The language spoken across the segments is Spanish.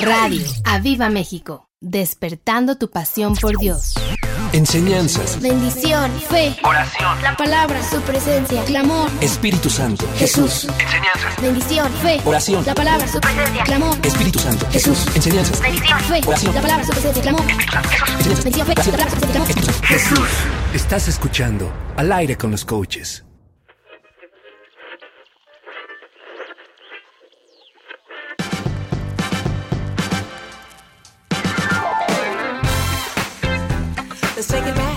Radio Aviva México, despertando tu pasión por Dios. Enseñanzas. Bendición. Fe. Oración. La palabra. Su presencia. Clamor. Espíritu Santo. Jesús. Enseñanzas. Bendición. Fe. Oración. La palabra. Su presencia. Clamor. Espíritu Santo. Jesús. Enseñanzas. Bendición. Fe. Oración. La palabra. Su presencia. Clamor. Espíritu Santo. Jesús. Bendición. Fe. La palabra. Su presencia. Clamor. Jesús. Estás escuchando Al aire con los coaches. Take it back.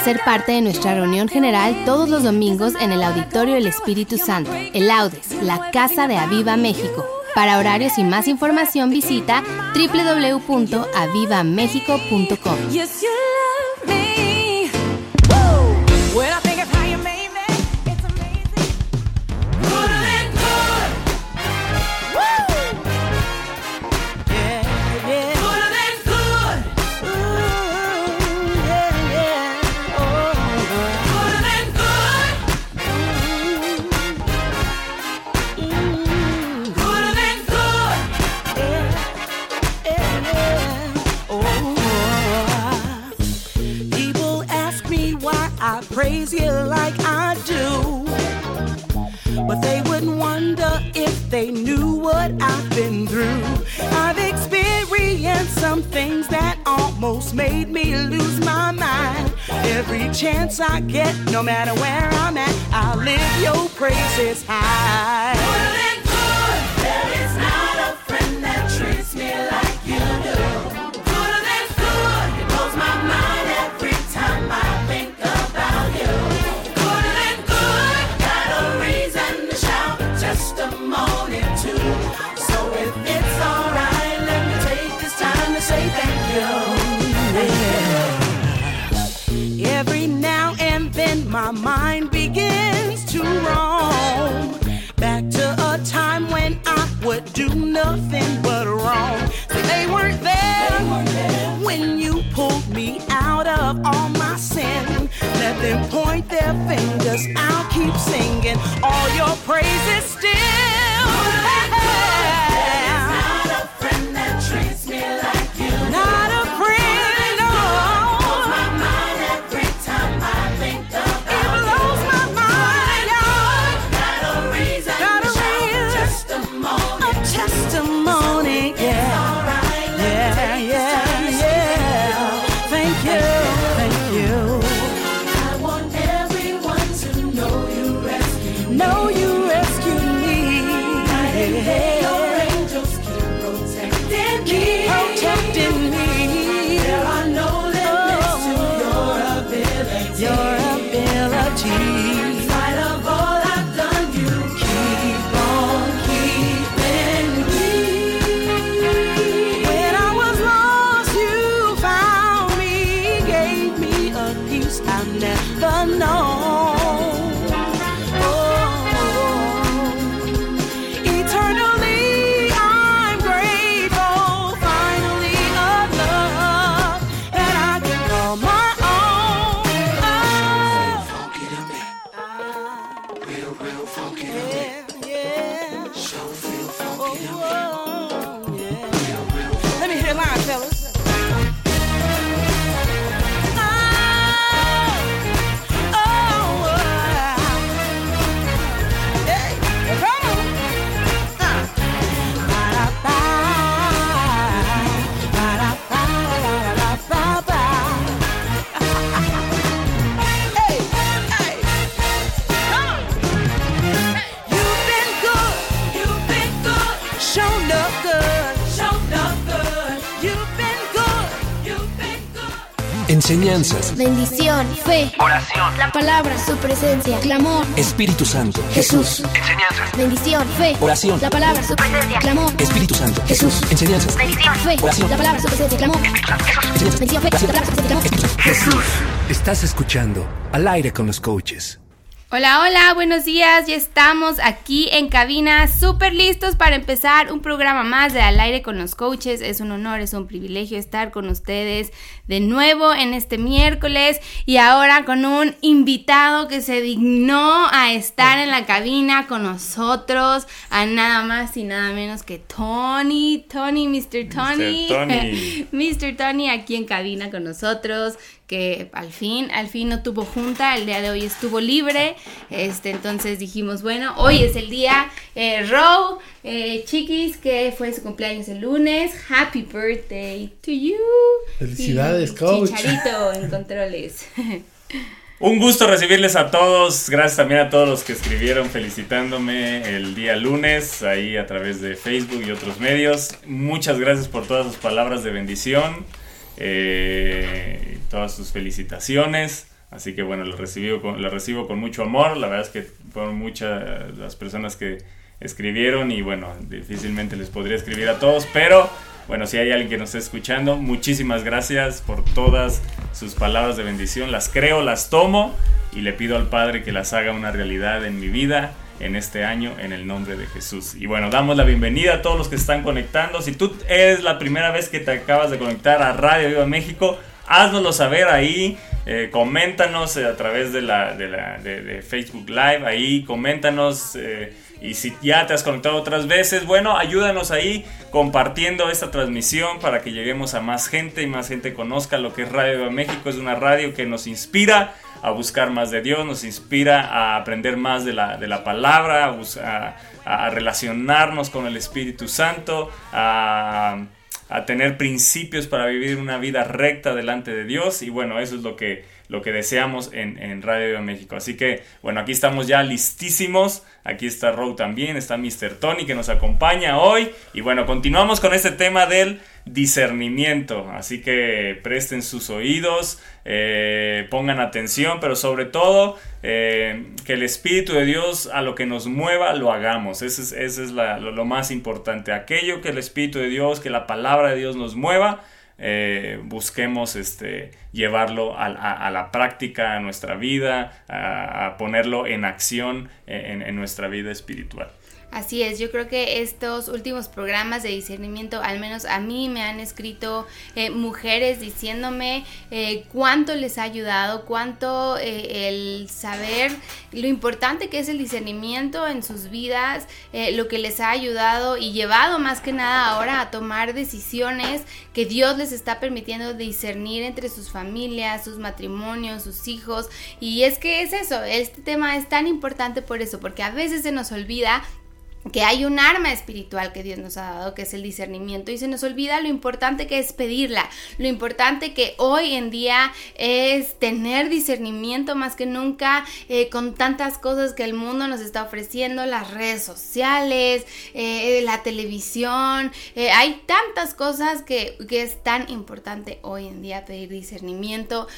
ser parte de nuestra reunión general todos los domingos en el Auditorio El Espíritu Santo, el Audes, la Casa de Aviva México. Para horarios y más información visita www.avivamexico.com. praise you like I do. But they wouldn't wonder if they knew what I've been through. I've experienced some things that almost made me lose my mind. Every chance I get, no matter where I'm at, I'll live your praises high. Their fingers, I'll keep singing all your praises still. Enseñanzas, Bendición, fe, Oración. la palabra, su presencia, clamor, Espíritu Santo, Jesús. Enseñanzas. Bendición, fe, Oración. la palabra, su presencia, clamor, Espíritu Santo, Jesús. Enseñanzas, Bendición. fe, Oración. la palabra, su presencia, clamor, Enseñanzas, bendición, fe, la palabra, su presencia, clamor. Jesús. Estás escuchando Al aire con los coaches. Hola, hola, buenos días. Ya estamos aquí en cabina, súper listos para empezar un programa más de Al aire con los coaches. Es un honor, es un privilegio estar con ustedes de nuevo en este miércoles y ahora con un invitado que se dignó a estar en la cabina con nosotros, a nada más y nada menos que Tony, Tony, Mr. Tony, Tony. Mr. Tony aquí en cabina con nosotros que al fin, al fin no tuvo junta, el día de hoy estuvo libre, este, entonces dijimos, bueno, hoy es el día, eh, Row, eh, chiquis, que fue su cumpleaños el lunes, happy birthday to you. Felicidades, Y coach. Chicharito en controles. Un gusto recibirles a todos. Gracias también a todos los que escribieron felicitándome el día lunes ahí a través de Facebook y otros medios. Muchas gracias por todas sus palabras de bendición, eh, todas sus felicitaciones. Así que bueno, lo recibo, con, lo recibo con mucho amor. La verdad es que fueron muchas las personas que escribieron y bueno, difícilmente les podría escribir a todos, pero bueno, si hay alguien que nos esté escuchando, muchísimas gracias por todas sus palabras de bendición. Las creo, las tomo y le pido al Padre que las haga una realidad en mi vida en este año en el nombre de Jesús. Y bueno, damos la bienvenida a todos los que están conectando. Si tú es la primera vez que te acabas de conectar a Radio Viva México, haznoslo saber ahí. eh, coméntanos eh, a través de, la, de, Facebook Live. Ahí coméntanos. eh, y si ya te has conectado otras veces, bueno, ayúdanos ahí compartiendo esta transmisión para que lleguemos a más gente y más gente conozca lo que es Radio México. Es una radio que nos inspira a buscar más de Dios, nos inspira a aprender más de la, de la palabra, a- a relacionarnos con el Espíritu Santo, a, a tener principios para vivir una vida recta delante de Dios y bueno, eso es lo que, lo que deseamos en, en Radio México. Así que bueno, aquí estamos ya listísimos, aquí está Row también, está Mr. Tony que nos acompaña hoy y bueno, continuamos con este tema del discernimiento, así que presten sus oídos, eh, pongan atención, pero sobre todo eh, que el Espíritu de Dios a lo que nos mueva lo hagamos, eso es, lo, más importante, aquello que el Espíritu de Dios, que la palabra de Dios nos mueva, eh, busquemos este, llevarlo a, a- la práctica, a nuestra vida, a, ponerlo en acción en nuestra vida espiritual. Así es, yo creo que estos últimos programas de discernimiento, al menos a mí me han escrito eh, mujeres diciéndome eh, cuánto les ha ayudado, cuánto eh, el saber lo importante que es el discernimiento en sus vidas, lo que les ha ayudado y llevado más que nada ahora a tomar decisiones que Dios les está permitiendo discernir entre sus familias, sus matrimonios, sus hijos. Y es que es eso, este tema es tan importante por eso, porque a veces se nos olvida que hay un arma espiritual que Dios nos ha dado, que es el discernimiento, y se nos olvida lo importante que es pedirla, lo importante que hoy en día es tener discernimiento más que nunca eh, con tantas cosas que el mundo nos está ofreciendo, las redes sociales, eh, la televisión, eh, hay tantas cosas que, que es tan importante hoy en día pedir discernimiento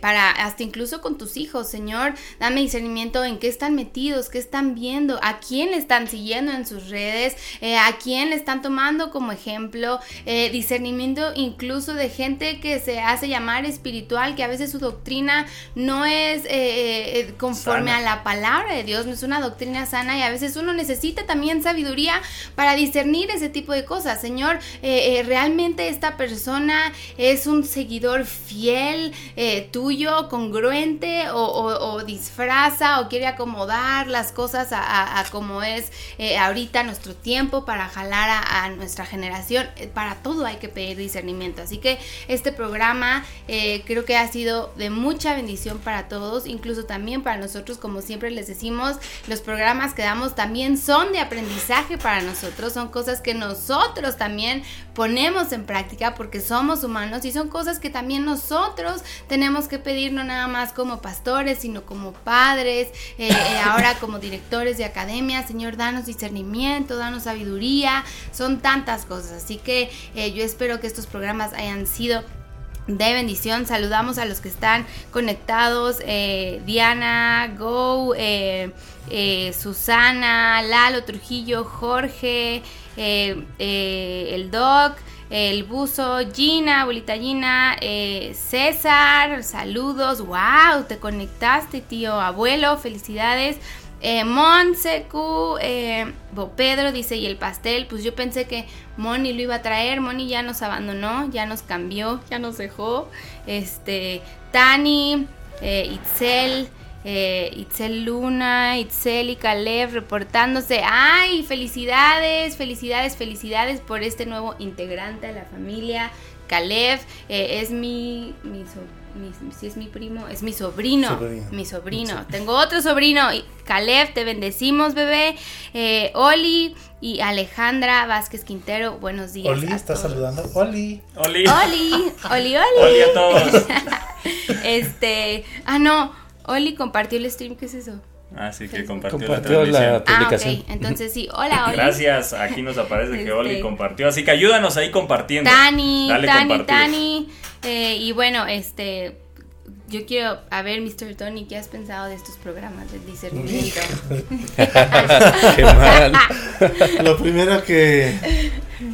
para hasta incluso con tus hijos, Señor, dame discernimiento en qué están metidos, qué están viendo, a quién están siguiendo en sus redes, eh, a quién le están tomando como ejemplo, eh, discernimiento incluso de gente que se hace llamar espiritual, que a veces su doctrina no es eh, conforme Sana. a la palabra de Dios, no es una doctrina sana y a veces uno necesita también sabiduría para discernir ese tipo de cosas. Señor, realmente esta persona es un seguidor fiel tuyo, congruente o, o- o disfraza o quiere acomodar las cosas a, a- a como es eh, ahorita nuestro tiempo para jalar a, nuestra generación. Eh, Para todo hay que pedir discernimiento. Así que este programa eh, creo que ha sido de mucha bendición para todos, incluso también para nosotros, como siempre les decimos, los programas que damos también son de aprendizaje para nosotros, son cosas que nosotros también ponemos en práctica porque somos humanos y son cosas que también nosotros tenemos que pedir no nada más como pastores, sino como padres, ahora como directores de academia, Señor, danos discernimiento, danos sabiduría, son tantas cosas, así que eh, yo espero que estos programas hayan sido de bendición. Saludamos a los que están conectados. eh, Diana, Go, eh, Susana, Lalo Trujillo, Jorge, el Doc. El buzo, Gina, abuelita Gina, César, saludos, wow, te conectaste, tío, abuelo, felicidades. Eh, Monsecu, eh, Pedro dice, y el pastel, pues yo pensé que Moni lo iba a traer, Moni ya nos abandonó, ya nos cambió, ya nos dejó. Este, Tani, eh, Itzel, eh, Itzel Luna, Itzel y Caleb reportándose. ¡Ay! Felicidades, felicidades, felicidades por este nuevo integrante de la familia. Caleb es mi, mi, mi- si es mi primo, es mi sobrino, Sobrino. mi sobrino. Tengo otro sobrino, y Caleb, te bendecimos, bebé. Eh, Oli y Alejandra Vázquez Quintero, buenos días. Oli está todos. saludando. Oli. Oli. Oli, Oli, Oli. Oli a todos. Este, ah no, Oli compartió el stream, ¿qué es eso? Ah, sí, que compartió, Compartió la la transmisión. Ah, publicación. ok, entonces sí, hola Oli. Gracias, aquí nos aparece que Oli Este. compartió, así que ayúdanos ahí compartiendo. Tani, Dale Tani, compartir. Tani. eh, y bueno, este, yo quiero, a ver, Mr. Tony, ¿qué has pensado de estos programas de discernimiento? Qué mal. Lo primero que,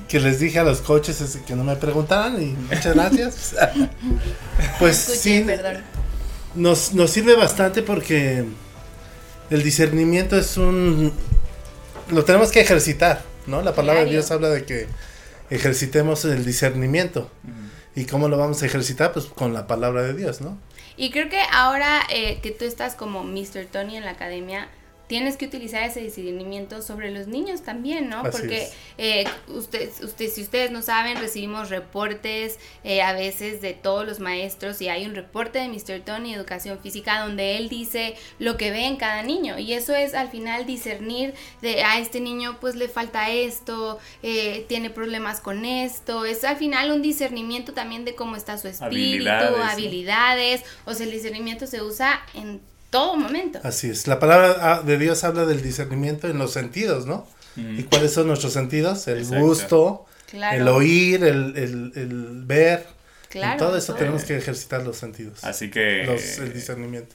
que les dije a los coaches es que no me preguntaran y muchas gracias. Pues Escuché, sí, perdón. nos, nos sirve bastante porque el discernimiento es un... Lo tenemos que ejercitar, ¿no? La palabra de. Dios habla de que ejercitemos el discernimiento. ¿Y cómo lo vamos a ejercitar? Pues con la palabra de Dios, ¿no? Y creo que ahora eh, que tú estás como Mr. Tony en la academia, tienes que utilizar ese discernimiento sobre los niños también, ¿no? Así Porque eh, usted, usted, si ustedes no saben, recibimos reportes eh, a veces de todos los maestros y hay un reporte de Mr. Tony Educación Física donde él dice lo que ve en cada niño y eso es al final discernir de a este niño pues le falta esto, eh, tiene problemas con esto, es al final un discernimiento también de cómo está su espíritu, habilidades, o sea el discernimiento se usa en todo momento. Así es. La palabra ah, de Dios habla del discernimiento en los sentidos, ¿no? ¿Y cuáles son nuestros sentidos? El Exacto. gusto, Claro. el oír, el, el- el ver. Claro, En todo eso todo. tenemos que ejercitar los sentidos. Así que Los- el discernimiento.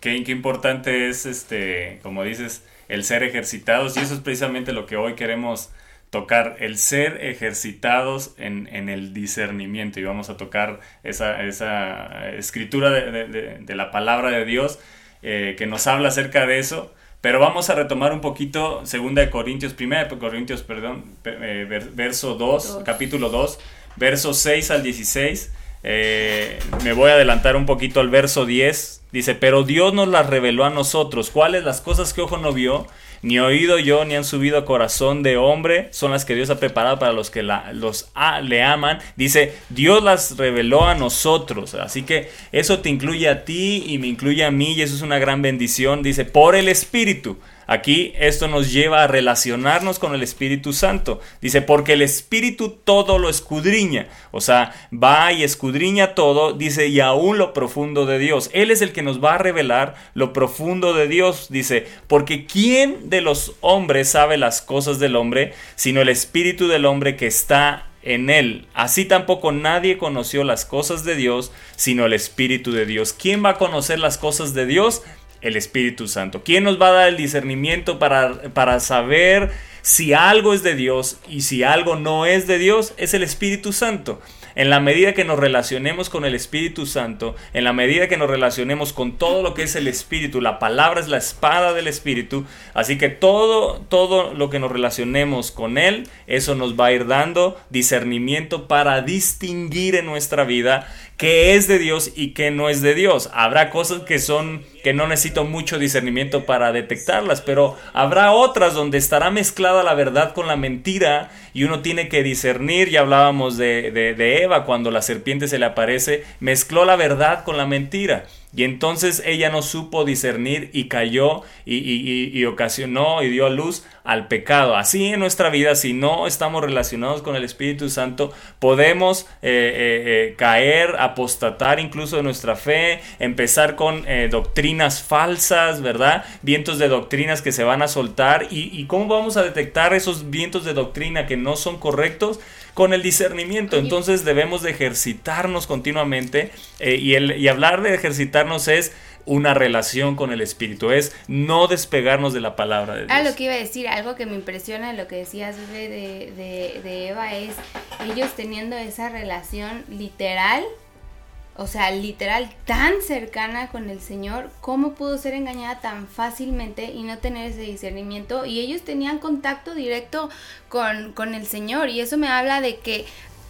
qué, qué importante es, este, como dices, el ser ejercitados y eso es precisamente lo que hoy queremos tocar, el ser ejercitados en, en el discernimiento y vamos a tocar esa, esa escritura de, de- de- de la palabra de Dios eh, que nos habla acerca de eso. Pero vamos a retomar un poquito 2 de Corintios, 1 de Corintios, perdón, pe- eh, ver- verso 2, Dos. capítulo 2, versos 6 al 16. Eh, me voy a adelantar un poquito al verso 10. Dice, pero Dios nos las reveló a nosotros. ¿Cuáles las cosas que ojo no vio? Ni oído yo, ni han subido a corazón de hombre. Son las que Dios ha preparado para los que la- los a- le aman. Dice, Dios las reveló a nosotros. Así que eso te incluye a ti y me incluye a mí. Y eso es una gran bendición. Dice, por el Espíritu. Aquí esto nos lleva a relacionarnos con el Espíritu Santo. Dice, porque el Espíritu todo lo escudriña. O sea, va y escudriña todo, dice, y aún lo profundo de Dios. Él es el que nos va a revelar lo profundo de Dios. Dice, porque ¿quién de los hombres sabe las cosas del hombre, sino el Espíritu del hombre que está en él. Así tampoco nadie conoció las cosas de Dios, sino el Espíritu de Dios. ¿Quién va a conocer las cosas de Dios? El Espíritu Santo. ¿Quién nos va a dar el discernimiento para, para saber si algo es de Dios y si algo no es de Dios? Es el Espíritu Santo. En la medida que nos relacionemos con el Espíritu Santo, en la medida que nos relacionemos con todo lo que es el Espíritu, la palabra es la espada del Espíritu, así que todo, todo lo que nos relacionemos con Él, eso nos va a ir dando discernimiento para distinguir en nuestra vida qué es de Dios y qué no es de Dios. Habrá cosas que son que no necesito mucho discernimiento para detectarlas, pero habrá otras donde estará mezclada la verdad con la mentira y uno tiene que discernir. Ya hablábamos de, de, de Eva cuando la serpiente se le aparece, mezcló la verdad con la mentira. Y entonces ella no supo discernir y cayó y, y- y- ocasionó y dio a luz al pecado. Así en nuestra vida, si no estamos relacionados con el Espíritu Santo, podemos eh, eh, eh, caer, apostatar incluso de nuestra fe, empezar con doctrinas falsas, ¿verdad? Vientos de doctrinas que se van a soltar. ¿Y, y cómo vamos a detectar esos vientos de doctrina que no son correctos? Con el discernimiento. Entonces debemos de ejercitarnos continuamente eh, y, el, y hablar de ejercitarnos es una relación con el Espíritu, es no despegarnos de la palabra de Dios. Ah, lo que iba a decir, algo que me impresiona lo que decías de, de, de Eva es ellos teniendo esa relación literal, o sea, literal tan cercana con el Señor, ¿cómo pudo ser engañada tan fácilmente y no tener ese discernimiento? Y ellos tenían contacto directo con, con el Señor y eso me habla de que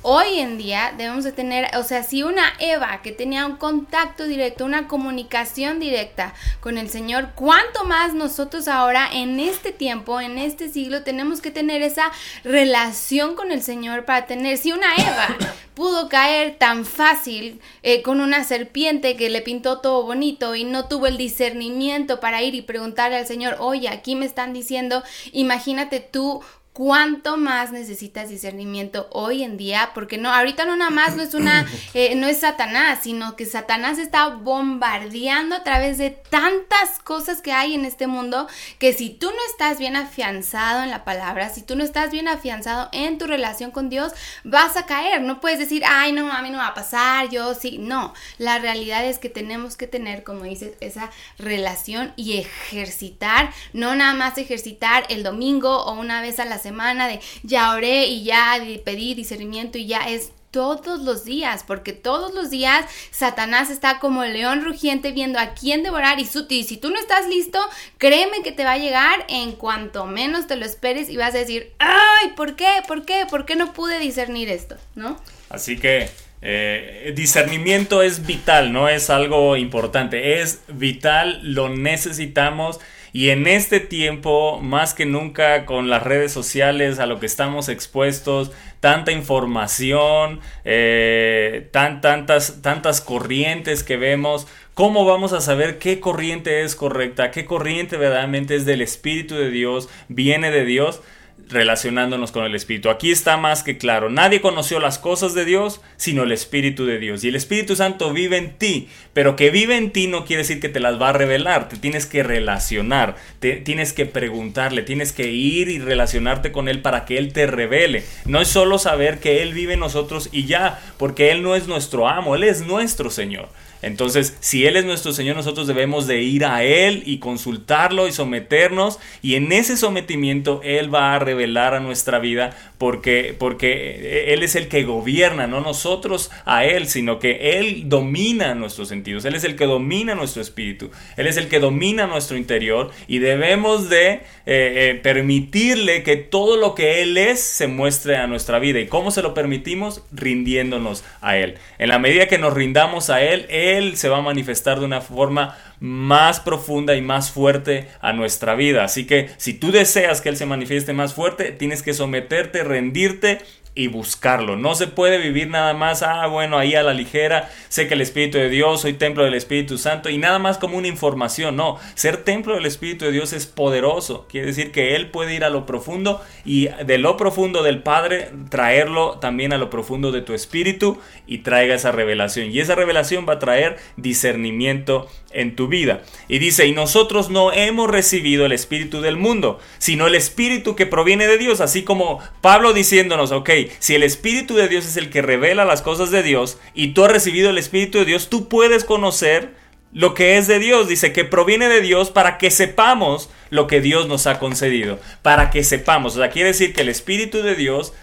hoy en día debemos de tener, o sea, si una Eva que tenía un contacto directo, una comunicación directa con el Señor, ¿cuánto más nosotros ahora en este tiempo, en este siglo, tenemos que tener esa relación con el Señor para tener, si una Eva pudo caer tan fácil eh, con una serpiente que le pintó todo bonito y no tuvo el discernimiento para ir y preguntarle al Señor, oye, aquí me están diciendo, imagínate tú cuánto más necesitas discernimiento hoy en día, porque no, ahorita no nada más no es una, eh, no es Satanás, sino que Satanás está bombardeando a través de tantas cosas que hay en este mundo, que si tú no estás bien afianzado en la palabra, si tú no estás bien afianzado en tu relación con Dios, vas a caer, no puedes decir, ay, no, a mí no va a pasar, yo sí, no, la realidad es que tenemos que tener, como dices, esa relación y ejercitar, no nada más ejercitar el domingo o una vez a la semana de ya oré y ya pedí discernimiento y ya es todos los días, porque todos los días Satanás está como león rugiente viendo a quién devorar y, su, y si tú no estás listo, créeme que te va a llegar en cuanto menos te lo esperes y vas a decir, ay, ¿por qué? ¿Por qué? ¿Por qué no pude discernir esto? ¿No? Así que eh, discernimiento es vital, no es algo importante, es vital, lo necesitamos Y en este tiempo, más que nunca con las redes sociales, a lo que estamos expuestos, tanta información, eh, tan, tantas, tantas corrientes que vemos, ¿cómo vamos a saber qué corriente es correcta, qué corriente verdaderamente es del Espíritu de Dios, viene de Dios? Relacionándonos con el Espíritu. Aquí está más que claro, nadie conoció las cosas de Dios sino el Espíritu de Dios. Y el Espíritu Santo vive en ti, pero que vive en ti no quiere decir que te las va a revelar, te tienes que relacionar, te tienes que preguntarle, tienes que ir y relacionarte con Él para que Él te revele. No es solo saber que Él vive en nosotros y ya, porque Él no es nuestro amo, Él es nuestro Señor. Entonces, si Él es nuestro Señor, nosotros debemos de ir a Él y consultarlo y someternos. Y en ese sometimiento Él va a revelar a nuestra vida porque, porque Él es el que gobierna, no nosotros a Él, sino que Él domina nuestros sentidos. Él es el que domina nuestro espíritu. Él es el que domina nuestro interior y debemos de eh, eh, permitirle que todo lo que Él es se muestre a nuestra vida. ¿Y cómo se lo permitimos? Rindiéndonos a Él. En la medida que nos rindamos a Él, Él se va a manifestar de una forma más profunda y más fuerte a nuestra vida. Así que si tú deseas que Él se manifieste más fuerte, tienes que someterte, rendirte y buscarlo. No se puede vivir nada más, ah, bueno, ahí a la ligera, sé que el Espíritu de Dios, soy templo del Espíritu Santo y nada más como una información, no, ser templo del Espíritu de Dios es poderoso, quiere decir que Él puede ir a lo profundo y de lo profundo del Padre traerlo también a lo profundo de tu espíritu y traiga esa revelación y esa revelación va a traer discernimiento en tu vida. Y dice, y nosotros no hemos recibido el Espíritu del mundo, sino el Espíritu que proviene de Dios, así como Pablo diciéndonos, ok, si el Espíritu de Dios es el que revela las cosas de Dios y tú has recibido el Espíritu de Dios, tú puedes conocer lo que es de Dios. Dice que proviene de Dios para que sepamos lo que Dios nos ha concedido. Para que sepamos. O sea, quiere decir que el Espíritu de Dios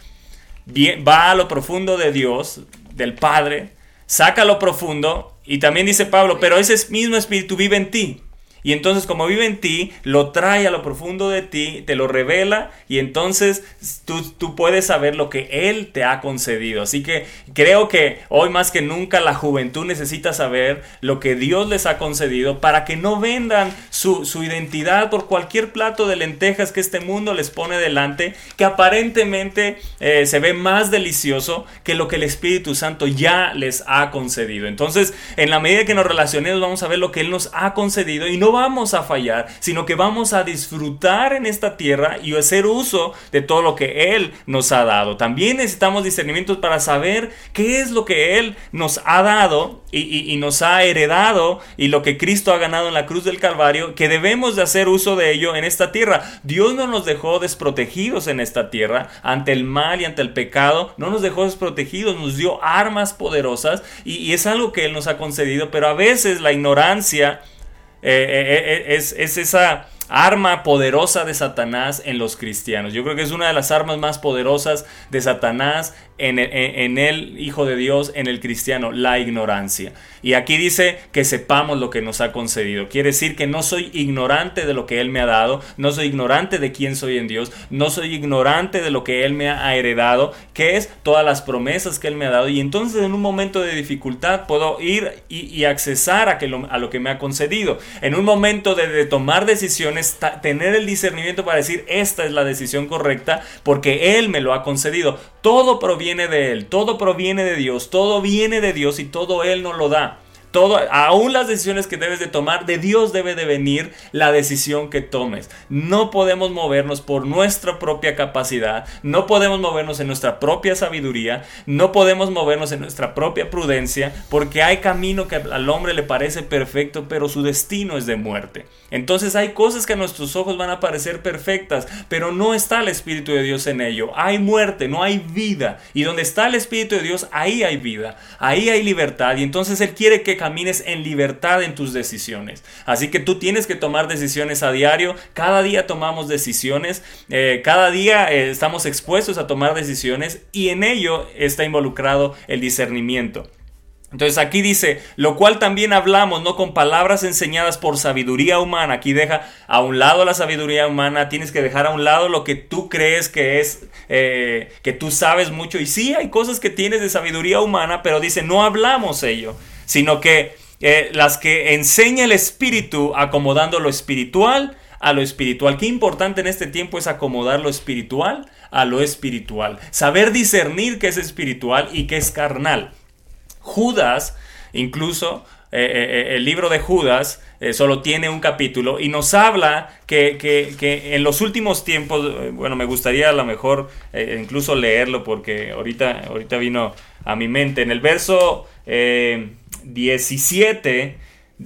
va a lo profundo de Dios, del Padre, saca lo profundo. Y también dice Pablo, pero ese mismo Espíritu vive en ti. Y entonces como vive en ti, lo trae a lo profundo de ti, te lo revela y entonces tú, tú puedes saber lo que Él te ha concedido. Así que creo que hoy más que nunca la juventud necesita saber lo que Dios les ha concedido para que no vendan su, su identidad por cualquier plato de lentejas que este mundo les pone delante, que aparentemente eh, se ve más delicioso que lo que el Espíritu Santo ya les ha concedido. Entonces, en la medida que nos relacionemos, vamos a ver lo que Él nos ha concedido y no vamos a fallar, sino que vamos a disfrutar en esta tierra y hacer uso de todo lo que Él nos ha dado. También necesitamos discernimientos para saber qué es lo que Él nos ha dado y, nos ha heredado y lo que Cristo ha ganado en la cruz del Calvario, que debemos de hacer uso de ello en esta tierra. Dios no nos dejó desprotegidos en esta tierra ante el mal y ante el pecado, no nos dejó desprotegidos, nos dio armas poderosas y, y es algo que Él nos ha concedido, pero a veces la ignorancia eh, eh, eh, es, es esa arma poderosa de Satanás en los cristianos. Yo creo que es una de las armas más poderosas de Satanás en el, Hijo de Dios, en el cristiano, la ignorancia. Y aquí dice que sepamos lo que nos ha concedido. Quiere decir que no soy ignorante de lo que Él me ha dado, no soy ignorante de quién soy en Dios, no soy ignorante de lo que Él me ha heredado, que es todas las promesas que Él me ha dado. Y entonces en un momento de dificultad puedo ir y, y accesar a, que lo, a lo que me ha concedido. En un momento de, tomar decisiones, tener el discernimiento para decir esta es la decisión correcta porque Él me lo ha concedido. Todo proviene de todo proviene de Dios, todo viene de Dios y todo Él nos lo da. Todo, aún las decisiones que debes de tomar, de Dios debe de venir la decisión que tomes. No podemos movernos por nuestra propia capacidad, no podemos movernos en nuestra propia sabiduría, no podemos movernos en nuestra propia prudencia, porque hay camino que al hombre le parece perfecto, pero su destino es de muerte. Entonces hay cosas que a nuestros ojos van a parecer perfectas, pero no está el Espíritu de Dios en ello. Hay muerte, no hay vida. Y donde está el Espíritu de Dios, ahí hay vida, ahí hay libertad. Y entonces Él quiere que camines en libertad en tus decisiones. Así que tú tienes que tomar decisiones a diario. Cada día tomamos decisiones. eh, cada día eh, estamos expuestos a tomar decisiones y en ello está involucrado el discernimiento. Entonces aquí dice, lo cual también hablamos, no con palabras enseñadas por sabiduría humana. Aquí deja a un lado la sabiduría humana, tienes que dejar a un lado lo que tú crees que es, eh, que tú sabes mucho. Y sí, hay cosas que tienes de sabiduría humana, pero dice, no hablamos ello, sino que eh, las que enseña el Espíritu acomodando lo espiritual a lo espiritual. Qué importante en este tiempo es acomodar lo espiritual a lo espiritual. Saber discernir qué es espiritual y qué es carnal. Judas, incluso, eh, eh, el libro de Judas solo tiene un capítulo y nos habla que, que- en los últimos tiempos, bueno, me gustaría a lo mejor incluso leerlo porque ahorita, ahorita vino a mi mente. En el verso 17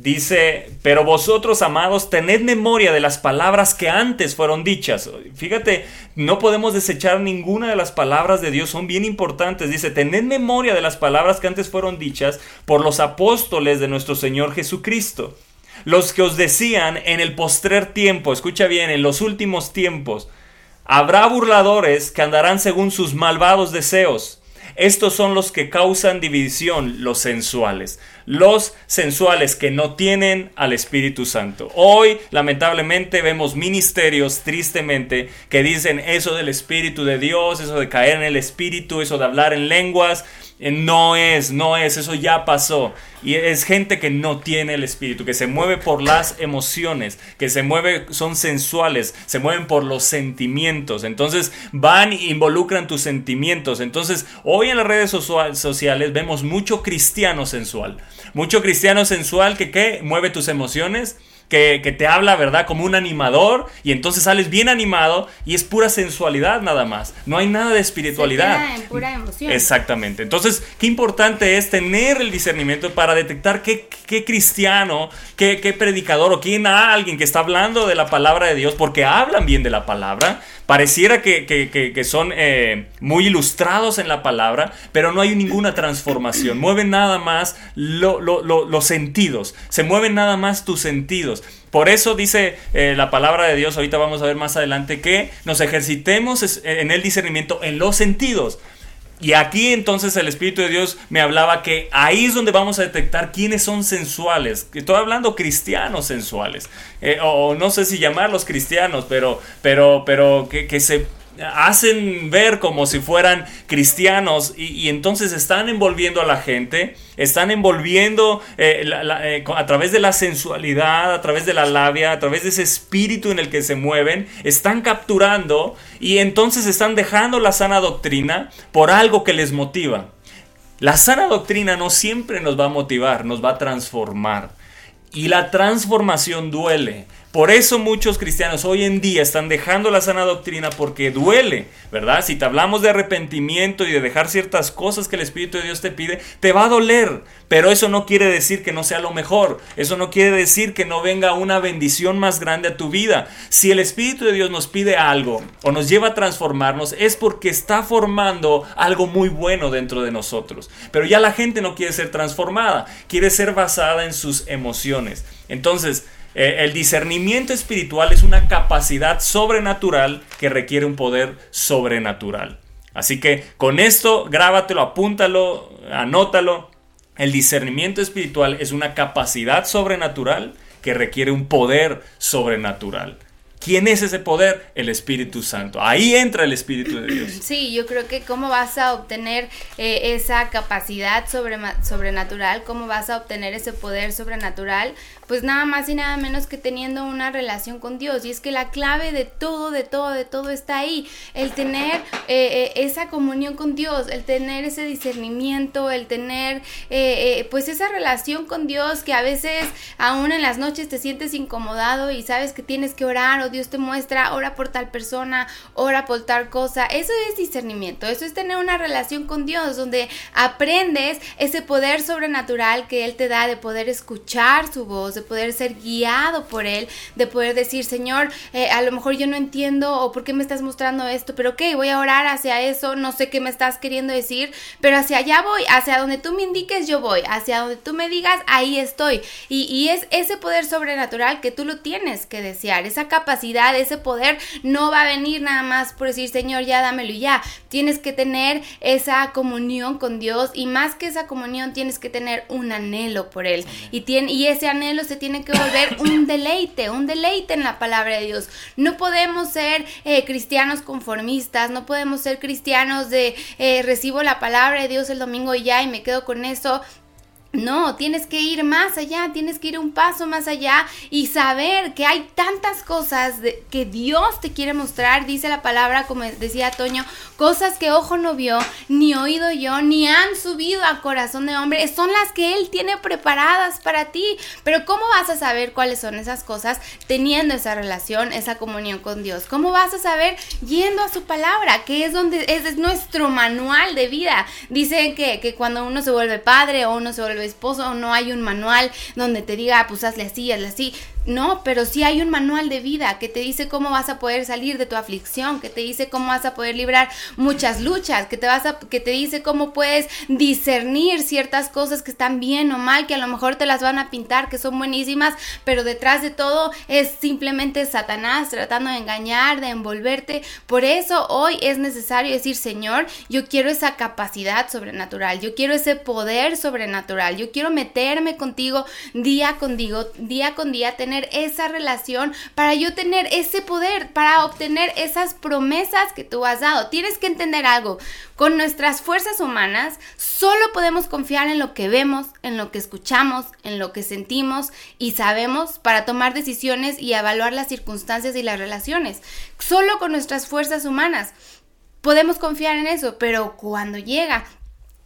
dice, pero vosotros, amados, tened memoria de las palabras que antes fueron dichas. Fíjate, no podemos desechar ninguna de las palabras de Dios, son bien importantes. Dice, tened memoria de las palabras que antes fueron dichas por los apóstoles de nuestro Señor Jesucristo. Los que os decían en el postrer tiempo, escucha bien, en los últimos tiempos, habrá burladores que andarán según sus malvados deseos. Estos son los que causan división, los sensuales. Los sensuales que no tienen al Espíritu Santo. Hoy, lamentablemente, vemos ministerios, tristemente, que dicen eso del Espíritu de Dios, eso de caer en el Espíritu, eso de hablar en lenguas. Eh, No es, no es, eso ya pasó. Y es gente que no tiene el espíritu, que se mueve por las emociones, que se mueve, son sensuales, se mueven por los sentimientos. Entonces van e involucran tus sentimientos. Entonces hoy en las redes socia- sociales vemos mucho cristiano sensual. Mucho cristiano sensual que mueve tus emociones. Que, que te habla, ¿verdad? Como un animador y entonces sales bien animado y es pura sensualidad nada más. No hay nada de espiritualidad. Se queda en pura emoción. Exactamente. Entonces, qué importante es tener el discernimiento para detectar qué, qué cristiano, qué, qué predicador o quién alguien que está hablando de la palabra de Dios, porque hablan bien de la palabra. Pareciera que, que- son eh, muy ilustrados en la palabra, pero no hay ninguna transformación. Mueven nada más lo- lo- lo- los sentidos. Se mueven nada más tus sentidos. Por eso dice eh, la palabra de Dios, ahorita vamos a ver más adelante, que nos ejercitemos en el discernimiento en los sentidos. Y aquí entonces el Espíritu de Dios me hablaba que ahí es donde vamos a detectar quiénes son sensuales. Estoy hablando cristianos sensuales. Eh, o, o no sé si llamarlos cristianos, pero, pero, pero que, que se hacen ver como si fueran cristianos y, entonces están envolviendo a la gente, están envolviendo eh, eh, a través de la sensualidad, a través de la labia, a través de ese espíritu en el que se mueven, están capturando y entonces están dejando la sana doctrina por algo que les motiva. La sana doctrina no siempre nos va a motivar, nos va a transformar. Y la transformación duele. Por eso muchos cristianos hoy en día están dejando la sana doctrina porque duele, ¿verdad? Si te hablamos de arrepentimiento y de dejar ciertas cosas que el Espíritu de Dios te pide, te va a doler. Pero eso no quiere decir que no sea lo mejor. Eso no quiere decir que no venga una bendición más grande a tu vida. Si el Espíritu de Dios nos pide algo o nos lleva a transformarnos, es porque está formando algo muy bueno dentro de nosotros. Pero ya la gente no quiere ser transformada, quiere ser basada en sus emociones. Entonces, eh, el discernimiento espiritual es una capacidad sobrenatural que requiere un poder sobrenatural. Así que con esto, grábatelo, apúntalo, anótalo. El discernimiento espiritual es una capacidad sobrenatural que requiere un poder sobrenatural. ¿Quién es ese poder? El Espíritu Santo. Ahí entra el Espíritu de Dios. Sí, yo creo que cómo vas a obtener eh, esa capacidad sobrenatural, cómo vas a obtener ese poder sobrenatural, pues nada más y nada menos que teniendo una relación con Dios. Y es que la clave de todo, de todo, de todo está ahí. El tener eh, eh, esa comunión con Dios, el tener ese discernimiento, el tener eh, eh, pues esa relación con Dios que a veces aún en las noches te sientes incomodado y sabes que tienes que orar o Dios te muestra, ora por tal persona, ora por tal cosa. Eso es discernimiento, eso es tener una relación con Dios donde aprendes ese poder sobrenatural que Él te da de poder escuchar su voz, de poder ser guiado por Él, de poder decir, Señor, eh, a lo mejor yo no entiendo o por qué me estás mostrando esto, pero ok, voy a orar hacia eso, no sé qué me estás queriendo decir, pero hacia allá voy, hacia donde tú me indiques yo voy, hacia donde tú me digas, ahí estoy. Y, y es ese poder sobrenatural que tú lo tienes que desear, esa capacidad, ese poder no va a venir nada más por decir, Señor, ya dámelo y ya. Tienes que tener esa comunión con Dios y más que esa comunión tienes que tener un anhelo por Él. Y, tiene, y ese anhelo se tiene que volver un deleite, un deleite en la palabra de Dios. No podemos ser eh, cristianos conformistas, no podemos ser cristianos de eh, recibo la palabra de Dios el domingo y ya y me quedo con eso No, tienes que ir más allá, tienes que ir un paso más allá y saber que hay tantas cosas que Dios te quiere mostrar, dice la palabra, como decía Toño, cosas que ojo no vio, ni oído yo, ni han subido a corazón de hombre, son las que Él tiene preparadas para ti. Pero ¿cómo vas a saber cuáles son esas cosas teniendo esa relación, esa comunión con Dios? ¿Cómo vas a saber yendo a su palabra, que es donde es, es nuestro manual de vida? Dicen que, que cuando uno se vuelve padre o uno se vuelve esposo, no hay un manual donde te diga, pues hazle así, hazle así. No, pero sí hay un manual de vida que te dice cómo vas a poder salir de tu aflicción, que te dice cómo vas a poder librar muchas luchas, que te vas a, que te dice cómo puedes discernir ciertas cosas que están bien o mal, que a lo mejor te las van a pintar, que son buenísimas, pero detrás de todo es simplemente Satanás tratando de engañar, de envolverte. Por eso hoy es necesario decir, Señor, yo quiero esa capacidad sobrenatural, yo quiero ese poder sobrenatural, yo quiero meterme contigo día con día, día con día, tener esa relación para yo tener ese poder, para obtener esas promesas que tú has dado. Tienes que entender algo, con nuestras fuerzas humanas solo podemos confiar en lo que vemos, en lo que escuchamos, en lo que sentimos y sabemos para tomar decisiones y evaluar las circunstancias y las relaciones. Solo con nuestras fuerzas humanas podemos confiar en eso, pero cuando llega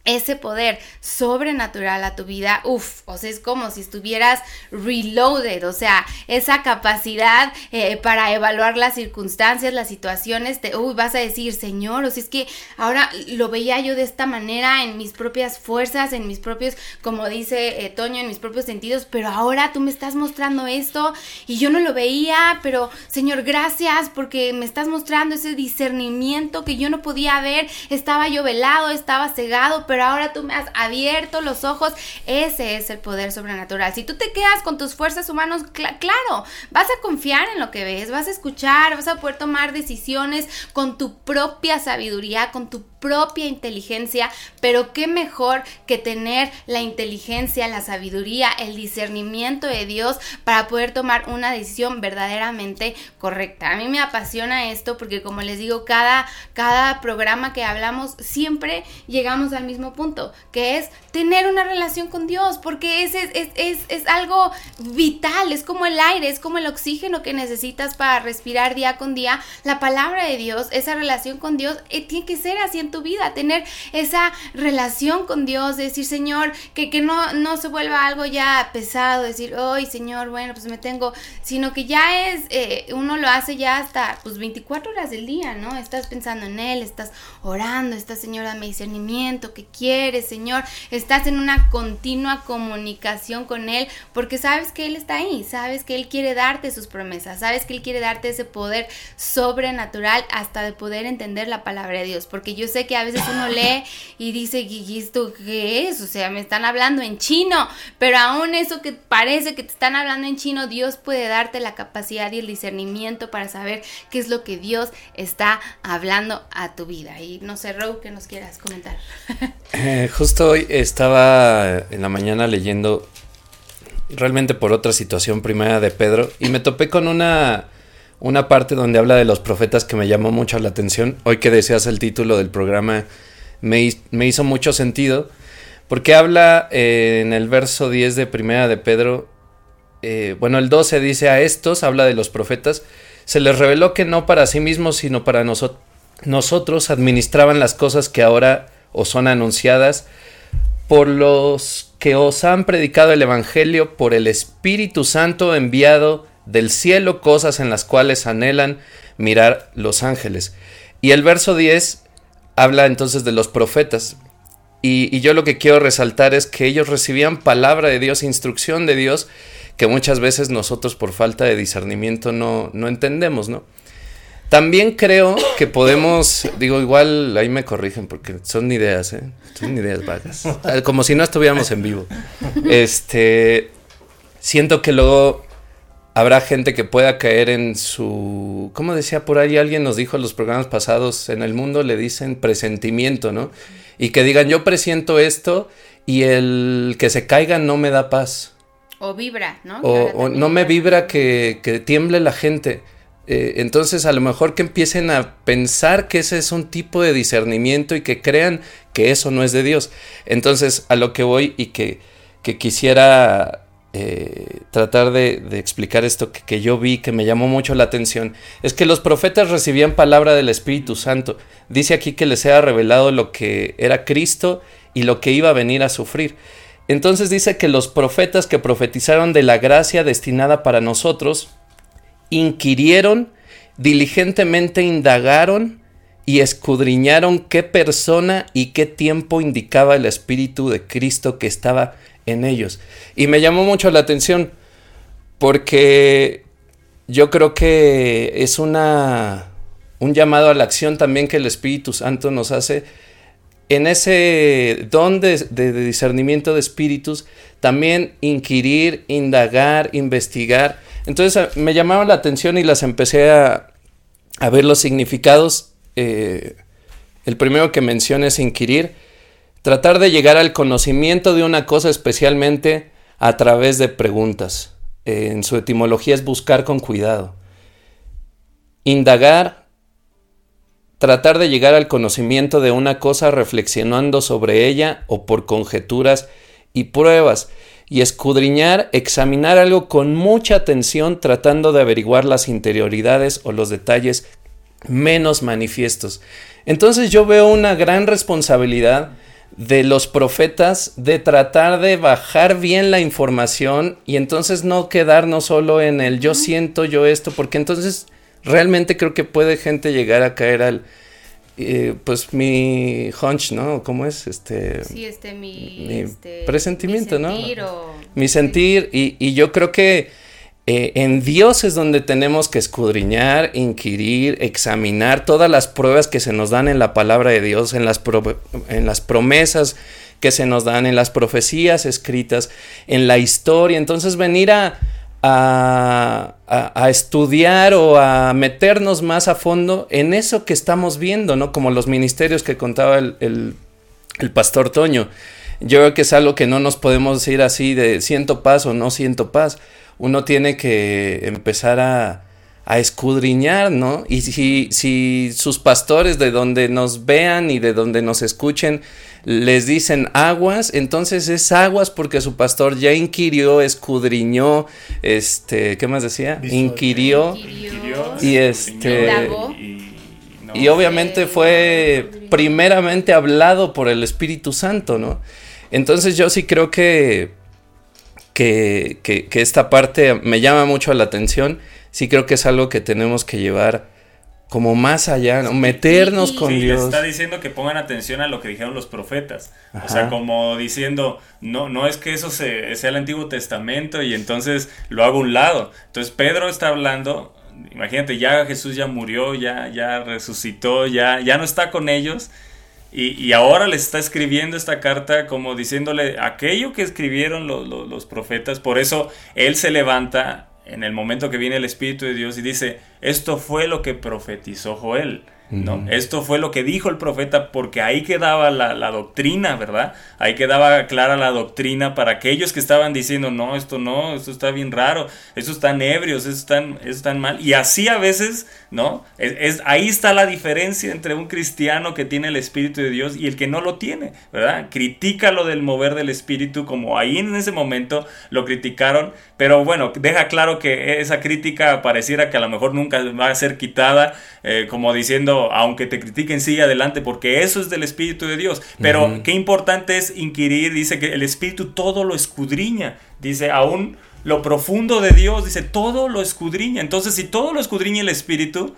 ese poder sobrenatural a tu vida, uff, o sea, es como si estuvieras reloaded, o sea, esa capacidad eh, para evaluar las circunstancias, las situaciones, te, uy, vas a decir, Señor, o sea, es que ahora lo veía yo de esta manera, en mis propias fuerzas, en mis propios, como dice eh, Toño, en mis propios sentidos, pero ahora tú me estás mostrando esto y yo no lo veía, pero Señor, gracias porque me estás mostrando ese discernimiento que yo no podía ver, estaba yo velado, estaba cegado, pero ahora tú me has abierto los ojos. Ese es el poder sobrenatural. Si tú te quedas con tus fuerzas humanas, cl- claro, vas a confiar en lo que ves, vas a escuchar, vas a poder tomar decisiones con tu propia sabiduría, con tu propia inteligencia, pero qué mejor que tener la inteligencia, la sabiduría, el discernimiento de Dios para poder tomar una decisión verdaderamente correcta. A mí me apasiona esto porque como les digo, cada, cada programa que hablamos siempre llegamos al mismo punto, que es tener una relación con Dios, porque es, es, es, es algo vital, es como el aire, es como el oxígeno que necesitas para respirar día con día. La palabra de Dios, esa relación con Dios, eh, tiene que ser así tu vida, tener esa relación con Dios, decir, Señor, que, que no, no se vuelva algo ya pesado, decir, hoy Señor, bueno, pues me tengo, sino que ya es, eh, uno lo hace ya hasta, pues 24 horas del día, ¿no? Estás pensando en Él, estás orando, estás, Señor, dame discernimiento, que quieres, Señor? Estás en una continua comunicación con Él, porque sabes que Él está ahí, sabes que Él quiere darte sus promesas, sabes que Él quiere darte ese poder sobrenatural hasta de poder entender la palabra de Dios, porque yo sé que a veces uno lee y dice, ¿y esto qué es? O sea, me están hablando en chino, pero aún eso que parece que te están hablando en chino, Dios puede darte la capacidad y el discernimiento para saber qué es lo que Dios está hablando a tu vida. Y no sé, Ro, que nos quieras comentar. Eh, justo hoy estaba en la mañana leyendo realmente por otra situación primera de Pedro y me topé con una, una parte donde habla de los profetas que me llamó mucho la atención. Hoy que deseas el título del programa me, me hizo mucho sentido porque habla eh, en el verso 10 de primera de Pedro, eh, bueno, el 12 dice a estos, habla de los profetas, se les reveló que no para sí mismos, sino para nosotros administraban las cosas que ahora os son anunciadas por los que os han predicado el Evangelio por el Espíritu Santo enviado del cielo, cosas en las cuales anhelan mirar los ángeles. Y el verso 10 habla entonces de los profetas. Y, y yo lo que quiero resaltar es que ellos recibían palabra de Dios, instrucción de Dios, que muchas veces nosotros por falta de discernimiento no, no entendemos, ¿no? También creo que podemos, digo, igual ahí me corrigen porque son ideas, ¿eh? Son ideas vagas. Como si no estuviéramos en vivo. Este, siento que luego habrá gente que pueda caer en su, ¿cómo decía por ahí? Alguien nos dijo en los programas pasados, en el mundo le dicen presentimiento, ¿no? Y que digan, yo presiento esto y el que se caiga no me da paz. O vibra, ¿no? O, no me vibra que, que tiemble la gente. Eh, entonces a lo mejor que empiecen a pensar que ese es un tipo de discernimiento y que crean que eso no es de Dios. Entonces a lo que voy y que que quisiera eh, tratar de, explicar esto que, que yo vi, que me llamó mucho la atención, es que los profetas recibían palabra del Espíritu Santo. Dice aquí que les era revelado lo que era Cristo y lo que iba a venir a sufrir. Entonces dice que los profetas que profetizaron de la gracia destinada para nosotros, inquirieron, diligentemente indagaron y escudriñaron qué persona y qué tiempo indicaba el Espíritu de Cristo que estaba en ellos. Y me llamó mucho la atención porque yo creo que es una un llamado a la acción también que el Espíritu Santo nos hace en ese don de, discernimiento de espíritus, también inquirir, indagar, investigar. Entonces a- me llamaba la atención y las empecé a, a ver los significados. Eh, el primero que menciona es inquirir, tratar de llegar al conocimiento de una cosa especialmente a través de preguntas. Eh, en su etimología es buscar con cuidado. Indagar, tratar de llegar al conocimiento de una cosa reflexionando sobre ella o por conjeturas y pruebas, y escudriñar, examinar algo con mucha atención tratando de averiguar las interioridades o los detalles menos manifiestos. Entonces yo veo una gran responsabilidad de los profetas de tratar de bajar bien la información y entonces no quedarnos solo en el yo siento yo esto, porque entonces realmente creo que puede gente llegar a caer al eh, pues mi hunch, ¿no? ¿Cómo es? Este Sí, este, mi, Mi este, presentimiento, mi ¿no? sentir o- mi sentir y, y yo creo que eh, en Dios es donde tenemos que escudriñar, inquirir, examinar todas las pruebas que se nos dan en la palabra de Dios, en las, promesas que se nos dan, en las profecías escritas, en la historia. Entonces venir a, estudiar o a meternos más a fondo en eso que estamos viendo, ¿no? Como los ministerios que contaba el- el, pastor Toño. Yo creo que es algo que no nos podemos ir así de siento paz o no siento paz. Uno tiene que empezar a, a escudriñar, ¿no? Y si, si sus pastores de donde nos vean y de donde nos escuchen les dicen aguas, entonces es aguas porque su pastor ya inquirió, escudriñó, este, ¿qué más decía? Inquirió. Inquirió, Y este- Indagó. Y obviamente fue primeramente hablado por el Espíritu Santo, ¿no? Entonces yo sí creo que, que, que, que esta parte me llama mucho la atención. Sí creo que es algo que tenemos que llevar como más allá, ¿no? Meternos con Sí, Dios. está diciendo que pongan atención a lo que dijeron los profetas. Ajá. O sea, como diciendo, no, no es que eso se- sea el Antiguo Testamento y entonces lo hago a un lado. Entonces Pedro está hablando, imagínate, ya Jesús ya murió, ya, ya resucitó, ya, ya no está con ellos. Y, ahora les está escribiendo esta carta como diciéndole aquello que escribieron lo- lo- los profetas. Por eso él se levanta en el momento que viene el Espíritu de Dios y dice, esto fue lo que profetizó Joel. ¿No? Esto fue lo que dijo el profeta porque ahí quedaba la, la doctrina, ¿verdad? Ahí quedaba clara la doctrina para aquellos que estaban diciendo, no, esto no, esto está bien raro, estos están ebrios, estos están, estos están mal. Y así a veces, ¿no? Es, es- ahí está la diferencia entre un cristiano que tiene el Espíritu de Dios y el que no lo tiene, ¿verdad? Critica lo del mover del Espíritu como ahí en ese momento lo criticaron, pero bueno, deja claro que esa crítica pareciera que a lo mejor nunca va a ser quitada, eh, como diciendo, aunque te critiquen, sigue adelante, porque eso es del Espíritu de Dios. Pero qué importante es inquirir, dice que el Espíritu todo lo escudriña, dice, aún lo profundo de Dios, dice, todo lo escudriña. Entonces, si todo lo escudriña el Espíritu,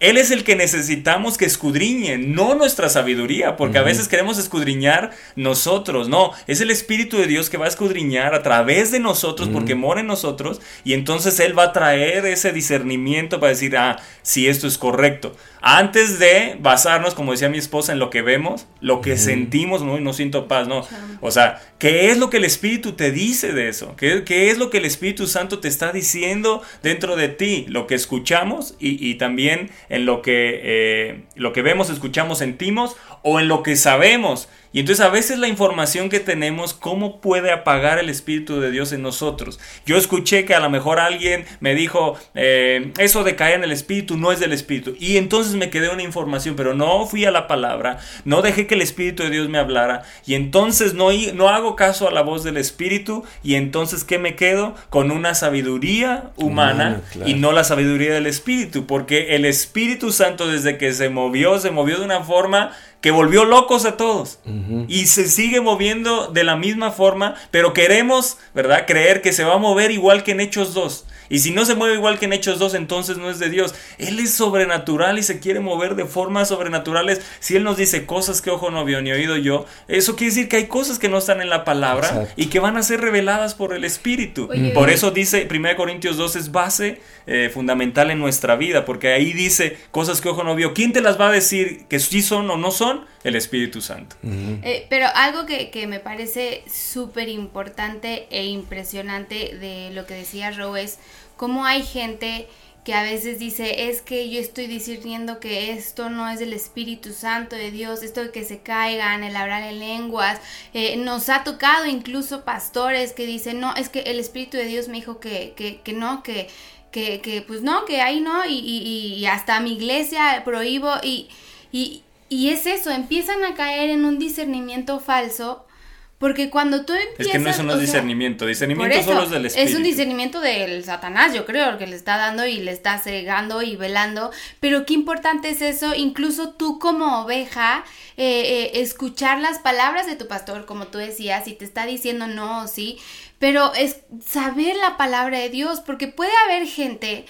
él es el que necesitamos que escudriñe, no nuestra sabiduría, porque a veces queremos escudriñar nosotros, no, es el Espíritu de Dios que va a escudriñar a través de nosotros, porque mora en nosotros, y entonces Él va a traer ese discernimiento para decir, ah, si esto es correcto. Antes de basarnos, como decía mi esposa, en lo que vemos, lo que sentimos, no, no siento paz, no. O sea, ¿qué es lo que el Espíritu te dice de eso? ¿Qué, qué es lo que el Espíritu Santo te está diciendo dentro de ti? Lo que escuchamos y, y también en lo que, eh, lo que vemos, escuchamos, sentimos o en lo que sabemos. Y entonces a veces la información que tenemos, ¿cómo puede apagar el Espíritu de Dios en nosotros? Yo escuché que a lo mejor alguien me dijo, eh, eso de caer en el Espíritu no es del Espíritu. Y entonces me quedé una información, pero no fui a la palabra, no dejé que el Espíritu de Dios me hablara. Y entonces no, no hago caso a la voz del Espíritu. Y entonces, ¿qué me quedo? Con una sabiduría humana claro. y no la sabiduría del Espíritu. Porque el Espíritu Santo desde que se movió, se movió de una forma que volvió locos a todos. Y se sigue moviendo de la misma forma, pero queremos, ¿verdad? Creer que se va a mover igual que en Hechos 2. Y si no se mueve igual que en Hechos 2, entonces no es de Dios. Él es sobrenatural y se quiere mover de formas sobrenaturales. Si Él nos dice cosas que ojo no vio ni oído yo, eso quiere decir que hay cosas que no están en la palabra Exacto. y que van a ser reveladas por el Espíritu. Oye, por eso dice 1 Corintios 2 es base eh, fundamental en nuestra vida, porque ahí dice cosas que ojo no vio. ¿Quién te las va a decir que sí son o no son? El Espíritu Santo. Eh, pero algo que, que me parece súper importante e impresionante de lo que decía Ro es cómo hay gente que a veces dice, es que yo estoy discerniendo que esto no es del Espíritu Santo de Dios, esto de que se caigan, el hablar en lenguas. Eh, nos ha tocado incluso pastores que dicen, no, es que el Espíritu de Dios me dijo que, que, no, que, que, pues no, que ahí no, y hasta mi iglesia prohíbo, y, y, y es eso, empiezan a caer en un discernimiento falso, porque cuando tú empiezas... Es que no, es sea, discernimiento. por Discernimiento eso, solo es del Espíritu. es un discernimiento del Satanás, yo creo, que le está dando y le está cegando y velando. Pero qué importante es eso, incluso tú como oveja, eh, eh, escuchar las palabras de tu pastor, como tú decías, y te está diciendo no o sí, pero es saber la palabra de Dios, porque puede haber gente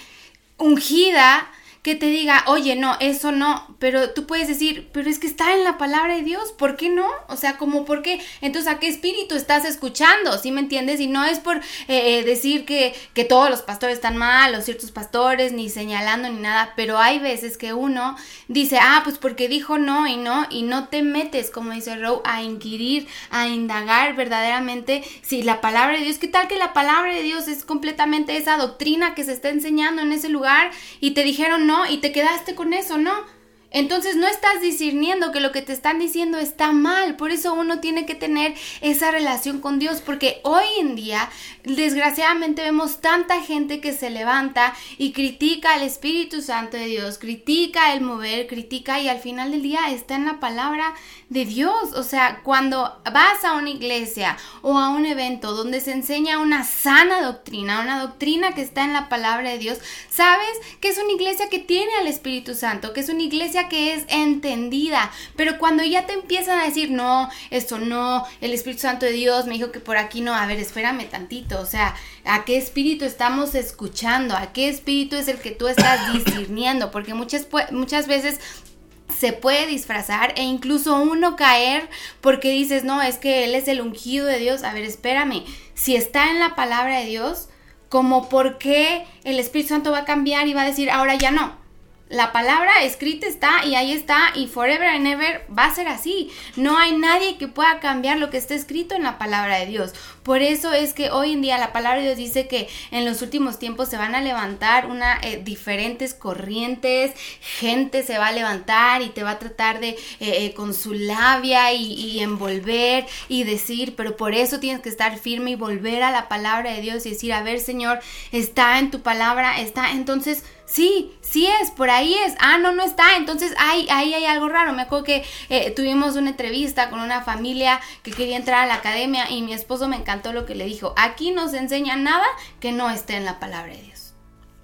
ungida que te diga, oye, no, eso no, pero tú puedes decir, pero es que está en la palabra de Dios, ¿por qué no? O sea, como, ¿por qué? Entonces, ¿a qué espíritu estás escuchando? ¿Sí me entiendes? Y no es por eh, eh, decir que, que todos los pastores están mal o ciertos pastores, ni señalando ni nada, pero hay veces que uno dice, ah, pues porque dijo no y no, y no te metes, como dice Rowe, a inquirir, a indagar verdaderamente si la palabra de Dios, ¿qué tal que la palabra de Dios es completamente esa doctrina que se está enseñando en ese lugar y te dijeron no y te quedaste con eso, no? Entonces no estás discerniendo que lo que te están diciendo está mal. Por eso uno tiene que tener esa relación con Dios. Porque hoy en día, desgraciadamente, vemos tanta gente que se levanta y critica al Espíritu Santo de Dios, critica el mover, critica y al final del día está en la palabra de Dios. O sea, cuando vas a una iglesia o a un evento donde se enseña una sana doctrina, una doctrina que está en la palabra de Dios, sabes que es una iglesia que tiene al Espíritu Santo, que es una iglesia que es entendida. Pero cuando ya te empiezan a decir, no, esto no, el Espíritu Santo de Dios me dijo que por aquí no, a ver, espérame tantito, o sea, ¿a qué espíritu estamos escuchando? ¿A qué espíritu es el que tú estás discerniendo? Porque muchas, muchas veces se puede disfrazar e incluso uno caer porque dices, no, es que Él es el ungido de Dios. A ver, espérame, si está en la palabra de Dios, como por qué el Espíritu Santo va a cambiar y va a decir, ahora ya no. La palabra escrita está y ahí está y forever and ever va a ser así. No hay nadie que pueda cambiar lo que está escrito en la palabra de Dios. Por eso es que hoy en día la palabra de Dios dice que en los últimos tiempos se van a levantar una eh, diferentes corrientes, gente se va a levantar y te va a tratar de eh, eh, con su labia y, y envolver y decir, pero por eso tienes que estar firme y volver a la palabra de Dios y decir, a ver Señor, está en tu palabra, está, entonces Sí, sí es, por ahí es. Ah, no, no está. Entonces ahí, ahí hay algo raro. Me acuerdo que eh, tuvimos una entrevista con una familia que quería entrar a la academia y mi esposo me encantó lo que le dijo. Aquí no se enseña nada que no esté en la palabra de Dios.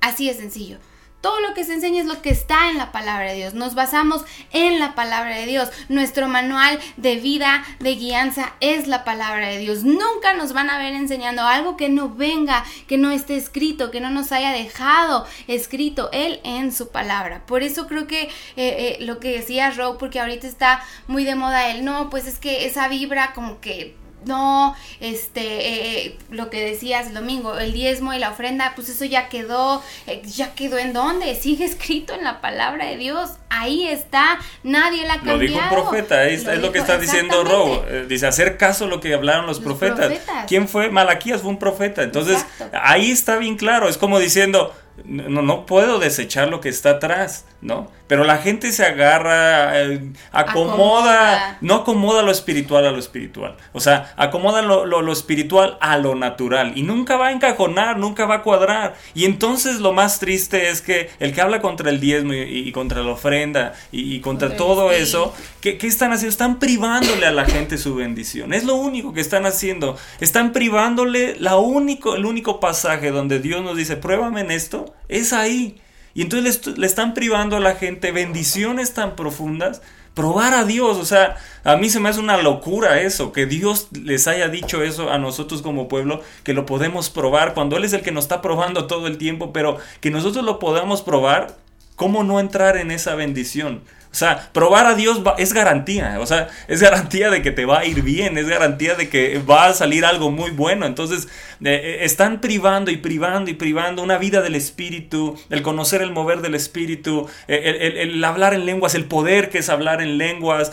Así de sencillo. Todo lo que se enseña es lo que está en la palabra de Dios. Nos basamos en la palabra de Dios. Nuestro manual de vida, de guianza, es la palabra de Dios. Nunca nos van a ver enseñando algo que no venga, que no esté escrito, que no nos haya dejado escrito Él en su palabra. Por eso creo que eh, eh, lo que decía Row, porque ahorita está muy de moda él, no, pues es que esa vibra como que no, este, eh, lo que decías el domingo, el diezmo y la ofrenda, pues eso ya quedó, eh, ya quedó en dónde, sigue escrito en la palabra de Dios, ahí está, nadie la ha Lo dijo un profeta, es, es lo que está diciendo Robo. Eh, Dice, hacer caso a lo que hablaron los, Los profetas. profetas. ¿Quién fue? Malaquías fue un profeta. Entonces, Exacto. ahí está bien claro. Es como diciendo, No, no puedo desechar lo que está atrás, ¿no? Pero la gente se agarra, eh, acomoda, Acomoda. no acomoda lo espiritual a lo espiritual. O sea, acomoda lo, lo- lo espiritual a lo natural. Y nunca va a encajonar, nunca va a cuadrar. Y entonces lo más triste es que el que habla contra el diezmo y, y contra la ofrenda y, y contra todo eso, ¿qué, qué están haciendo? Están privándole a la gente su bendición. Es lo único que están haciendo. Están privándole la único, el único pasaje donde Dios nos dice, pruébame en esto, es ahí. Y entonces le, le están privando a la gente bendiciones tan profundas. Probar a Dios, o sea, a mí se me hace una locura eso, que Dios les haya dicho eso a nosotros como pueblo, que lo podemos probar, cuando Él es el que nos está probando todo el tiempo, pero que nosotros lo podamos probar, ¿cómo no entrar en esa bendición? O sea, probar a Dios va- es garantía, o sea, es garantía de que te va a ir bien, es garantía de que va a salir algo muy bueno. Entonces, eh, eh, están privando y privando y privando una vida del Espíritu, el conocer el mover del Espíritu, eh, el, hablar en lenguas, el poder que es hablar en lenguas.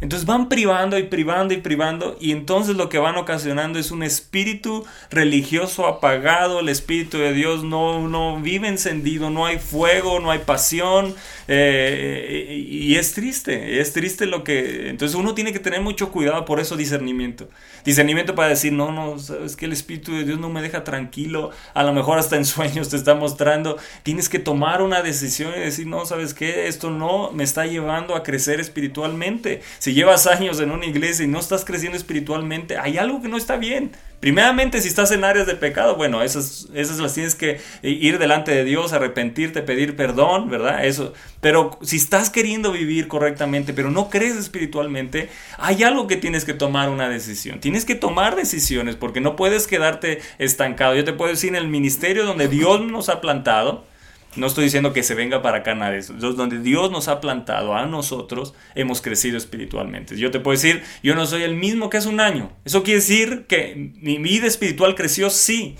entonces van privando y privando y privando y entonces lo que van ocasionando es un espíritu religioso apagado, el Espíritu de Dios no, no vive encendido, no hay fuego, no hay pasión. eh, y es triste, es triste lo que... Entonces uno tiene que tener mucho cuidado, por eso discernimiento. Discernimiento para decir, no, no, es que el Espíritu de Dios no me deja tranquilo, a lo mejor hasta en sueños te está mostrando, tienes que tomar una decisión y decir, no, ¿sabes qué? Esto no me está llevando a crecer espiritualmente. Si llevas años en una iglesia y no estás creciendo espiritualmente, hay algo que no está bien. Primeramente, si estás en áreas de pecado, bueno, esas, esas las tienes que ir delante de Dios, arrepentirte, pedir perdón, ¿verdad? Eso. Pero si estás queriendo vivir correctamente, pero no crees espiritualmente, hay algo que tienes que tomar una decisión. Tienes que tomar decisiones porque no puedes quedarte estancado. Yo te puedo decir en el ministerio donde Dios nos ha plantado, no estoy diciendo que se venga para acá nadie. Donde Dios nos ha plantado a nosotros, hemos crecido espiritualmente. Yo te puedo decir, yo no soy el mismo que hace un año. Eso quiere decir que mi vida espiritual creció, sí.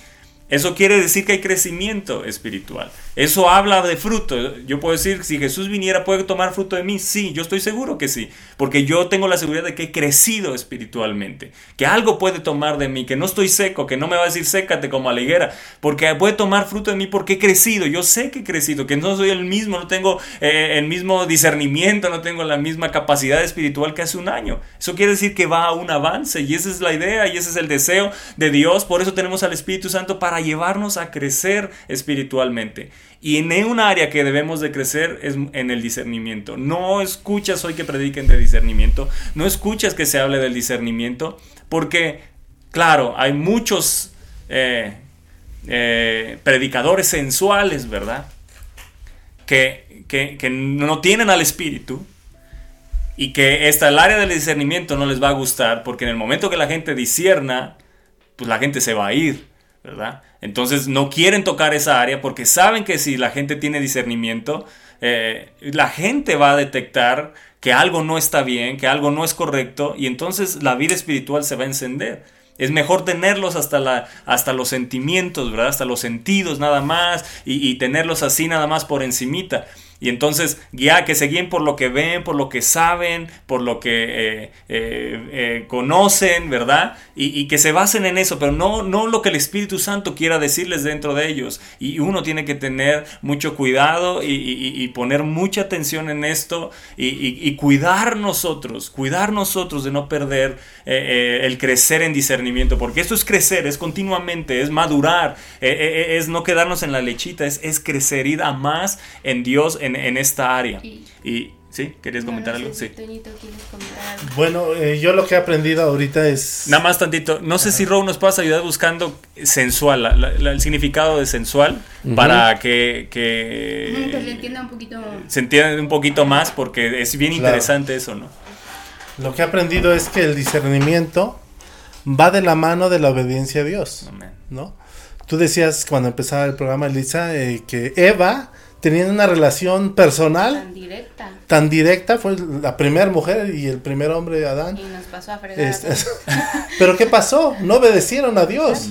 Eso quiere decir que hay crecimiento espiritual. Eso habla de fruto. Yo puedo decir, si Jesús viniera, ¿puede tomar fruto de mí? Sí, yo estoy seguro que sí. Porque yo tengo la seguridad de que he crecido espiritualmente. Que algo puede tomar de mí, que no estoy seco, que no me va a decir sécate como a la higuera. Porque puede tomar fruto de mí porque he crecido. Yo sé que he crecido, que no soy el mismo, no tengo eh, el mismo discernimiento, no tengo la misma capacidad espiritual que hace un año. Eso quiere decir que va a un avance y esa es la idea y ese es el deseo de Dios. Por eso tenemos al Espíritu Santo para llevarnos a crecer espiritualmente. Y en un área que debemos de crecer es en el discernimiento. No escuchas hoy que prediquen de discernimiento, no escuchas que se hable del discernimiento, porque, claro, hay muchos eh, eh, predicadores sensuales, ¿verdad? Que, que, que no tienen al Espíritu y que esta, el área del discernimiento no les va a gustar, porque en el momento que la gente discierna, pues la gente se va a ir, Entonces no quieren tocar esa área porque saben que si la gente tiene discernimiento, eh, la gente va a detectar que algo no está bien, que algo no es correcto, y entonces la vida espiritual se va a encender. Es mejor tenerlos hasta, la, hasta los sentimientos, ¿verdad? Hasta los sentidos nada más, y, y tenerlos así nada más por encimita. Y entonces, ya que se guíen por lo que ven, por lo que saben, por lo que eh, eh, eh, conocen, ¿verdad? Y, que se basen en eso, pero no, no lo que el Espíritu Santo quiera decirles dentro de ellos. Y uno tiene que tener mucho cuidado y, poner mucha atención en esto y, cuidar nosotros, cuidar nosotros de no perder el crecer en discernimiento, porque esto es crecer, es continuamente, es madurar, es no quedarnos en la lechita, es, es crecer, ir a más en Dios en, en esta área. Y- Y, ¿sí? ¿Querías comentar No, no algo? sé Sí. si Toñito, ¿quieres comentar algo? Bueno, eh, yo lo que he aprendido ahorita es... Nada más tantito. No sé si Row nos puedas ayudar buscando sensual, la- la- la- el significado de sensual, para que, que lo entienda un poquito. se entienda un poquito más, porque es bien Claro. interesante eso, ¿no? Lo que he aprendido es que el discernimiento va de la mano de la obediencia a Dios, Amén. ¿no? Tú decías cuando empezaba el programa, Elisa, eh, que Eva tenía una relación personal Tan directa. tan directa, fue la primera mujer y el primer hombre, Adán. Y nos pasó a fregar. Este, Pero ¿qué pasó? No obedecieron a Dios.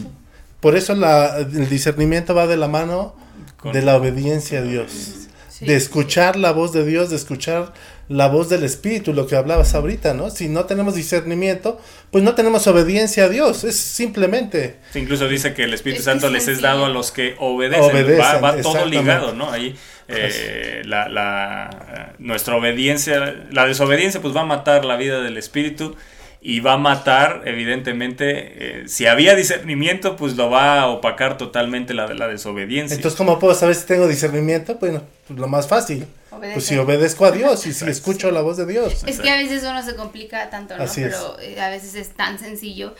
Por eso la- el discernimiento va de la mano Con- de la obediencia a Dios. De escuchar la voz de Dios, de escuchar la voz del Espíritu, lo que hablabas ahorita, ¿no? Si no tenemos discernimiento, pues no tenemos obediencia a Dios, es simplemente... Sí, incluso dice que el Espíritu Es Santo es les es dado a los que obedecen. Obedecen, va va todo ligado, ¿no? Ahí eh, la, la- nuestra obediencia, la desobediencia, pues va a matar la vida del Espíritu y va a matar, evidentemente, eh, si había discernimiento, pues lo va a opacar totalmente la, la desobediencia. Entonces, ¿cómo puedo saber si tengo discernimiento? Bueno, pues lo más fácil. Obedece. Pues si obedezco a Dios y si escucho la voz de Dios. Es que a veces uno se complica tanto, ¿no? Así es. pero eh, a veces es tan sencillo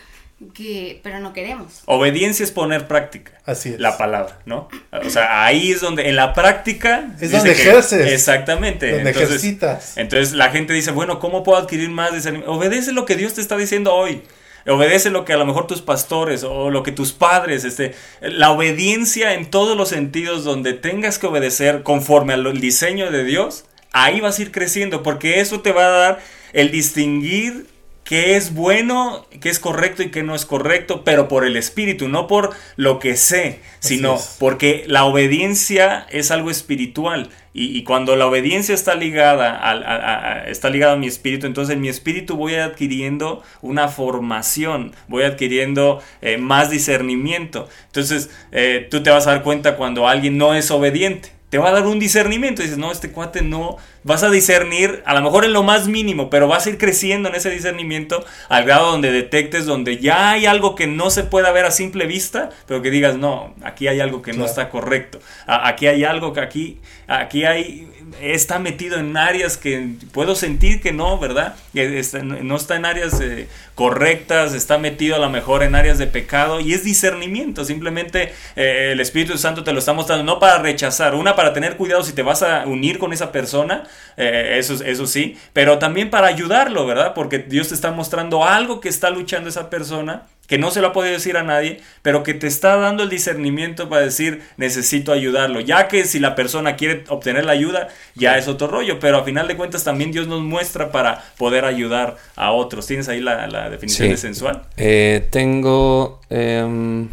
que, pero no queremos. Obediencia es poner práctica. Así es. La palabra, ¿no? O sea, ahí es donde, en la práctica... Es donde que- ejerces. Exactamente. Donde entonces, ejercitas. Entonces la gente dice, bueno, ¿cómo puedo adquirir más? Obedece lo que Dios te está diciendo hoy. Obedece lo que a lo mejor tus pastores o lo que tus padres, este, la obediencia en todos los sentidos donde tengas que obedecer conforme al diseño de Dios, ahí vas a ir creciendo porque eso te va a dar el distinguir qué es bueno, qué es correcto y qué no es correcto, pero por el espíritu, no por lo que sé, sino porque la obediencia es algo espiritual y, y cuando la obediencia está ligada al- a, a- a- está ligada a mi espíritu, entonces en mi espíritu voy adquiriendo una formación, voy adquiriendo eh, más discernimiento. Entonces eh, tú te vas a dar cuenta cuando alguien no es obediente. Te va a dar un discernimiento. Dices, no, este cuate no. Vas a discernir, a lo mejor en lo más mínimo, pero vas a ir creciendo en ese discernimiento al grado donde detectes, donde ya hay algo que no se pueda ver a simple vista, pero que digas, no, aquí hay algo que no está correcto. Aquí hay algo que aquí, aquí hay, está metido en áreas que puedo sentir que no, ¿verdad? Que no está en áreas eh, correctas, está metido a lo mejor en áreas de pecado y es discernimiento. Simplemente eh, el Espíritu Santo te lo está mostrando, no para rechazar, una para tener cuidado si te vas a unir con esa persona, eh, eso, eso sí, pero también para ayudarlo, ¿verdad? Porque Dios te está mostrando algo que está luchando esa persona que no se lo ha podido decir a nadie, pero que te está dando el discernimiento para decir necesito ayudarlo, ya que si la persona quiere obtener la ayuda, ya es otro rollo, pero a final de cuentas también Dios nos muestra para poder ayudar a otros. ¿Tienes ahí la, la definición Sí. de sensual? Eh, tengo em,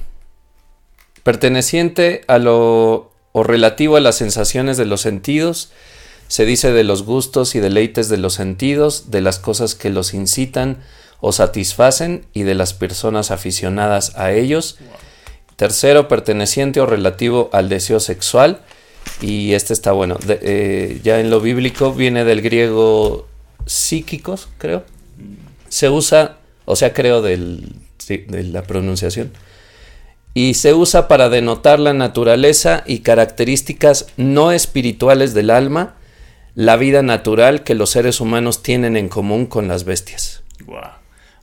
perteneciente a lo o relativo a las sensaciones de los sentidos. Se dice de los gustos y deleites de los sentidos, de las cosas que los incitan o satisfacen y de las personas aficionadas a ellos. Tercero, perteneciente o relativo al deseo sexual. Y este está bueno. de- eh, ya en lo bíblico viene del griego psíquicos, creo. Se usa, o sea, creo del, de la pronunciación. Y se usa para denotar la naturaleza y características no espirituales del alma, la vida natural que los seres humanos tienen en común con las bestias. Guau.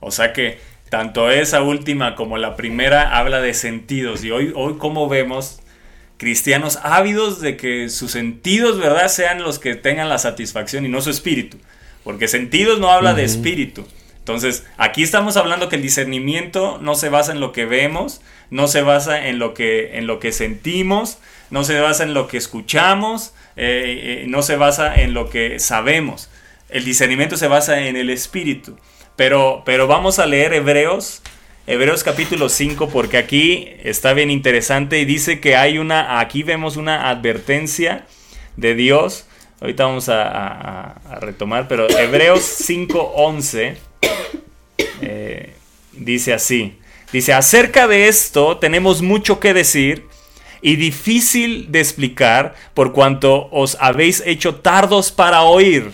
O sea que tanto esa última como la primera habla de sentidos. Y hoy, hoy como vemos, cristianos ávidos de que sus sentidos, ¿verdad?, sean los que tengan la satisfacción y no su espíritu. Porque sentidos no habla de espíritu. Entonces, aquí estamos hablando que el discernimiento no se basa en lo que vemos, no se basa en lo que, en lo que sentimos, no se basa en lo que escuchamos, eh, eh, no se basa en lo que sabemos. El discernimiento se basa en el espíritu. Pero, pero vamos a leer Hebreos, Hebreos capítulo 5, porque aquí está bien interesante y dice que hay una, aquí vemos una advertencia de Dios. Ahorita vamos a, retomar, pero Hebreos 5.11 eh, dice así. Dice, acerca de esto tenemos mucho que decir y difícil de explicar por cuanto os habéis hecho tardos para oír.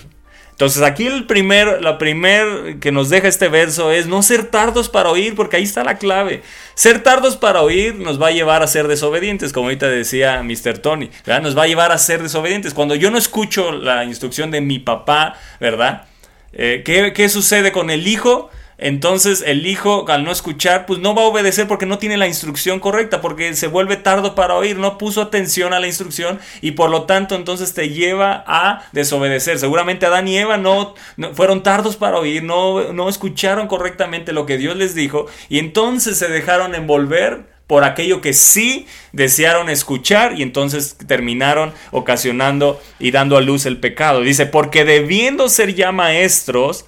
Entonces aquí el primer, la primer que nos deja este verso es no ser tardos para oír, porque ahí está la clave. Ser tardos para oír nos va a llevar a ser desobedientes, como ahorita decía Mr. Tony, ¿verdad? Nos va a llevar a ser desobedientes. Cuando yo no escucho la instrucción de mi papá, ¿verdad? Eh, ¿qué, qué sucede con el hijo? Entonces el hijo al no escuchar pues no va a obedecer porque no tiene la instrucción correcta, porque se vuelve tardo para oír, no puso atención a la instrucción y por lo tanto entonces te lleva a desobedecer. Seguramente Adán y Eva no, no- fueron tardos para oír, no, no escucharon correctamente lo que Dios les dijo y entonces se dejaron envolver por aquello que sí desearon escuchar y entonces terminaron ocasionando y dando a luz el pecado. Dice, porque debiendo ser ya maestros,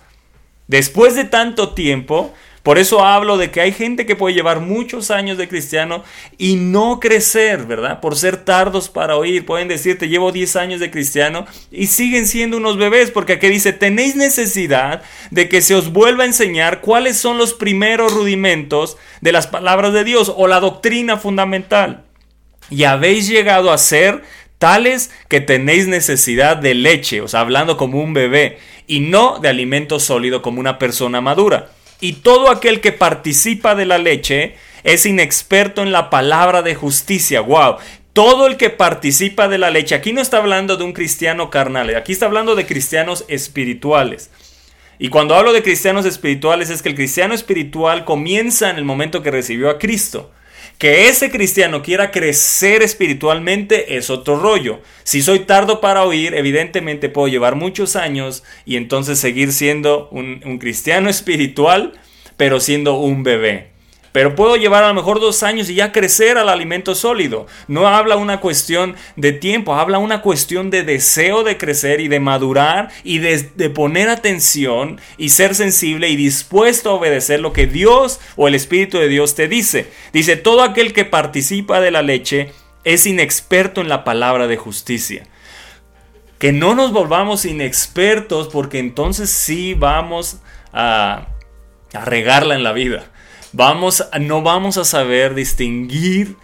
después de tanto tiempo, Por eso hablo de que hay gente que puede llevar muchos años de cristiano y no crecer, ¿verdad? Por ser tardos para oír. Pueden decirte, llevo 10 años de cristiano y siguen siendo unos bebés, porque aquí dice, tenéis necesidad de que se os vuelva a enseñar cuáles son los primeros rudimentos de las palabras de Dios o la doctrina fundamental. Y habéis llegado a ser tales que tenéis necesidad de leche, o sea, hablando como un bebé, y no de alimento sólido como una persona madura. Y todo aquel que participa de la leche es inexperto en la palabra de justicia. Wow. Todo el que participa de la leche, aquí no está hablando de un cristiano carnal, aquí está hablando de cristianos espirituales. Y cuando hablo de cristianos espirituales es que el cristiano espiritual comienza en el momento que recibió a Cristo. Que ese cristiano quiera crecer espiritualmente es otro rollo. Si soy tardo para oír, evidentemente puedo llevar muchos años y entonces seguir siendo un, cristiano espiritual, pero siendo un bebé. Pero puedo llevar a lo mejor dos años y ya crecer al alimento sólido. No habla una cuestión de tiempo, habla una cuestión de deseo de crecer y de madurar y de, poner atención y ser sensible y dispuesto a obedecer lo que Dios o el Espíritu de Dios te dice. Dice, todo aquel que participa de la leche es inexperto en la palabra de justicia. Que no nos volvamos inexpertos porque entonces sí vamos a regarla en la vida vamos, no vamos a saber distinguir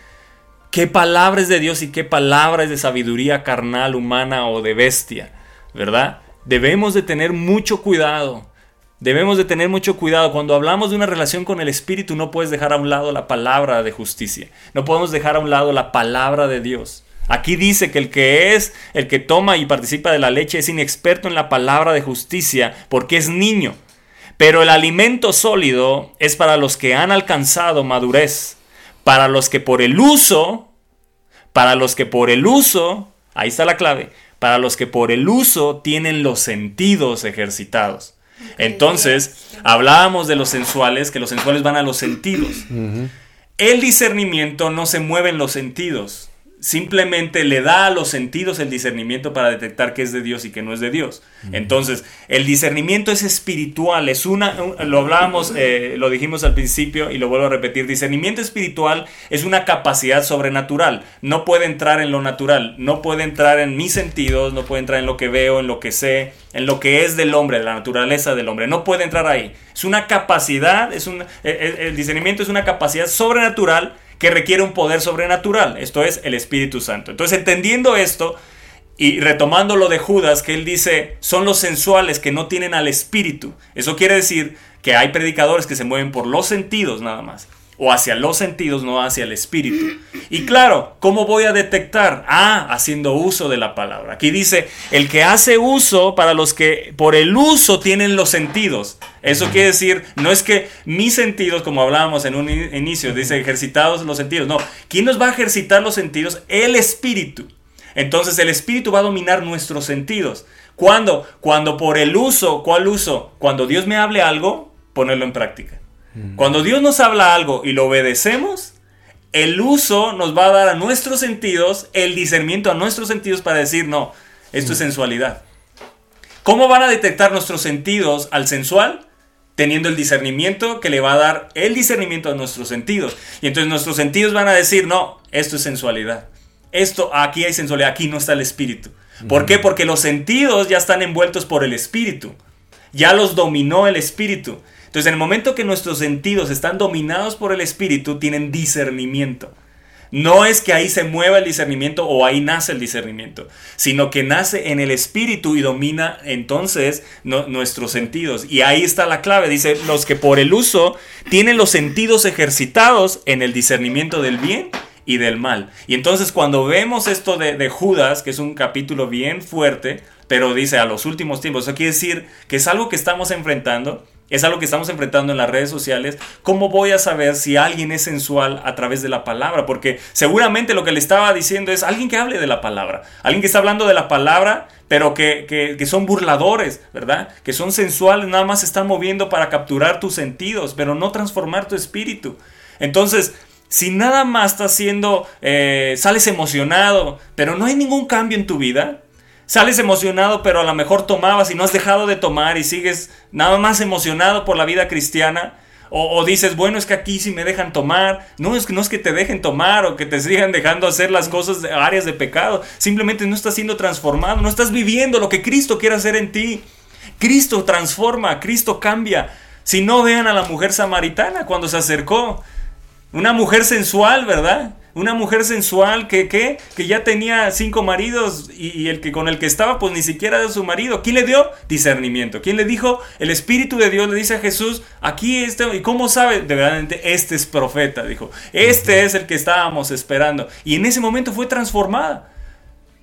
qué palabras de Dios y qué palabras de sabiduría carnal, humana o de bestia, ¿verdad? Debemos de tener mucho cuidado. Debemos de tener mucho cuidado. Cuando hablamos de una relación con el Espíritu, no puedes dejar a un lado la palabra de justicia. No podemos dejar a un lado la palabra de Dios. Aquí dice que el que es, el que toma y participa de la leche es inexperto en la palabra de justicia porque es niño. Pero el alimento sólido es para los que han alcanzado madurez, para los que por el uso, para los que por el uso, ahí está la clave, para los que por el uso tienen los sentidos ejercitados. Entonces, hablábamos de los sensuales, que los sensuales van a los sentidos. El discernimiento no se mueve en los sentidos, simplemente le da a los sentidos el discernimiento para detectar qué es de Dios y qué no es de Dios. Entonces, el discernimiento es espiritual, es una, lo hablábamos, eh, lo dijimos al principio y lo vuelvo a repetir, discernimiento espiritual es una capacidad sobrenatural, no puede entrar en lo natural, no puede entrar en mis sentidos, no puede entrar en lo que veo, en lo que sé, en lo que es del hombre, de la naturaleza del hombre, no puede entrar ahí. Es una capacidad, es un, el, el discernimiento es una capacidad sobrenatural que requiere un poder sobrenatural, esto es el Espíritu Santo. Entonces, entendiendo esto y retomando lo de Judas, que él dice, son los sensuales que no tienen al Espíritu. Eso quiere decir que hay predicadores que se mueven por los sentidos nada más. O hacia los sentidos, no hacia el espíritu. Y claro, ¿cómo voy a detectar? Ah, haciendo uso de la palabra. Aquí dice, el que hace uso para los que por el uso tienen los sentidos. Eso quiere decir, no es que mis sentidos, como hablábamos en un inicio, dice ejercitados los sentidos. No, ¿quién nos va a ejercitar los sentidos? El espíritu. Entonces el espíritu va a dominar nuestros sentidos. ¿Cuándo? Cuando por el uso, ¿cuál uso? Cuando Dios me hable algo, ponerlo en práctica. Cuando Dios nos habla algo y lo obedecemos, el uso nos va a dar a nuestros sentidos el discernimiento a nuestros sentidos para decir, no, esto es sensualidad. ¿Cómo van a detectar nuestros sentidos al sensual? Teniendo el discernimiento que le va a dar el discernimiento a nuestros sentidos. Y entonces nuestros sentidos van a decir, no, esto es sensualidad. Esto, aquí hay sensualidad, aquí no está el espíritu. ¿Por qué? Porque los sentidos ya están envueltos por el espíritu. Ya los dominó el espíritu. Entonces, en el momento que nuestros sentidos están dominados por el espíritu, tienen discernimiento. No es que ahí se mueva el discernimiento o ahí nace el discernimiento, sino que nace en el espíritu y domina entonces nuestros sentidos. Y ahí está la clave. Dice, los que por el uso tienen los sentidos ejercitados en el discernimiento del bien y del mal. Y entonces cuando vemos esto de, de, Judas, que es un capítulo bien fuerte, pero dice a los últimos tiempos, eso quiere decir que es algo que estamos enfrentando, es algo que estamos enfrentando en las redes sociales. ¿Cómo voy a saber si alguien es sensual a través de la palabra? Porque seguramente lo que le estaba diciendo es alguien que hable de la palabra, alguien que está hablando de la palabra, pero que, que, son burladores, ¿verdad? Que son sensuales, nada más se están moviendo para capturar tus sentidos, pero no transformar tu espíritu. Entonces, si nada más estás haciendo, eh, sales emocionado, pero no hay ningún cambio en tu vida, sales emocionado, pero a lo mejor tomabas y no has dejado de tomar y sigues nada más emocionado por la vida cristiana, O, dices, bueno, es que aquí sí me dejan tomar. No es que no es que te dejen tomar o que te sigan dejando hacer las cosas de áreas de pecado. Simplemente no estás siendo transformado, no estás viviendo lo que Cristo quiere hacer en ti. Cristo transforma, Cristo cambia. Si no vean a la mujer samaritana cuando se acercó, una mujer sensual, ¿verdad? Una mujer sensual que, que, que ya tenía cinco maridos y, y el que con el que estaba pues ni siquiera era su marido. ¿Quién le dio? Discernimiento. ¿Quién le dijo? El Espíritu de Dios le dice a Jesús, aquí este, ¿y cómo sabe? De verdad, este es profeta, dijo. Este es el que estábamos esperando. Y en ese momento fue transformada.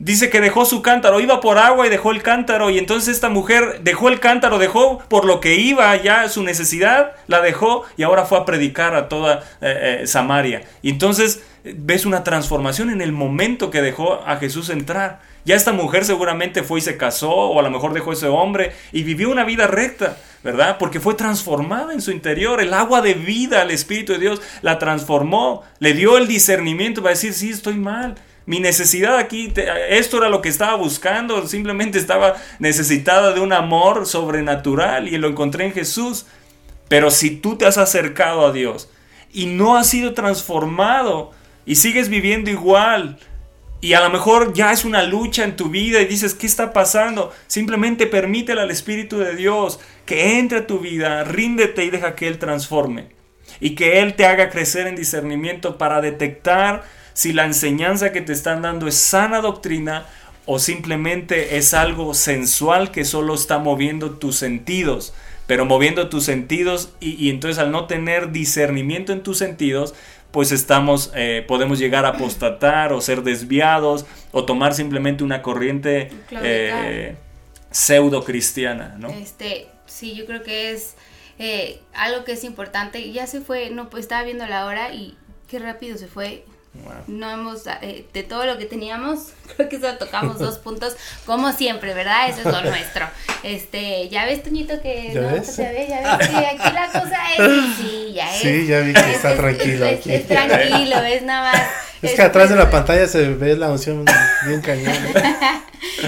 Dice que dejó su cántaro, iba por agua y dejó el cántaro y entonces esta mujer dejó el cántaro, dejó por lo que iba ya su necesidad, la dejó y ahora fue a predicar a toda eh, eh, Samaria. Y entonces eh, ves una transformación en el momento que dejó a Jesús entrar. Ya esta mujer seguramente fue y se casó o a lo mejor dejó ese hombre y vivió una vida recta, ¿verdad? Porque fue transformada en su interior. El agua de vida, el Espíritu de Dios, la transformó, le dio el discernimiento para decir, sí, estoy mal. Mi necesidad aquí, te- esto era lo que estaba buscando, simplemente estaba necesitada de un amor sobrenatural y lo encontré en Jesús. Pero si tú te has acercado a Dios y no has sido transformado y sigues viviendo igual, y a lo mejor ya es una lucha en tu vida y dices, ¿qué está pasando? Simplemente permítele al Espíritu de Dios que entre a tu vida, ríndete y deja que Él transforme. Y que Él te haga crecer en discernimiento para detectar si la enseñanza que te están dando es sana doctrina o simplemente es algo sensual que solo está moviendo tus sentidos. Pero moviendo tus sentidos y, y entonces al no tener discernimiento en tus sentidos, pues estamos, eh, podemos llegar a apostatar o ser desviados o tomar simplemente una corriente eh, pseudo cristiana, ¿no? Este, sí, yo creo que es eh, algo que es importante. Ya se fue, no, pues estaba viendo la hora y qué rápido se fue. Wow. No hemos, eh, de todo lo que teníamos, creo que solo tocamos dos puntos, como siempre, ¿verdad? Eso es lo nuestro. Este, ya ves, Toñito, que ¿Ya no, ves? ya ves, ya ves, sí, aquí la cosa es, sí, ya es. Sí, ya vi que Es- está es- tranquilo es- aquí. es tranquilo, es nada más. Es que atrás de la pantalla se ve la unción bien cañón.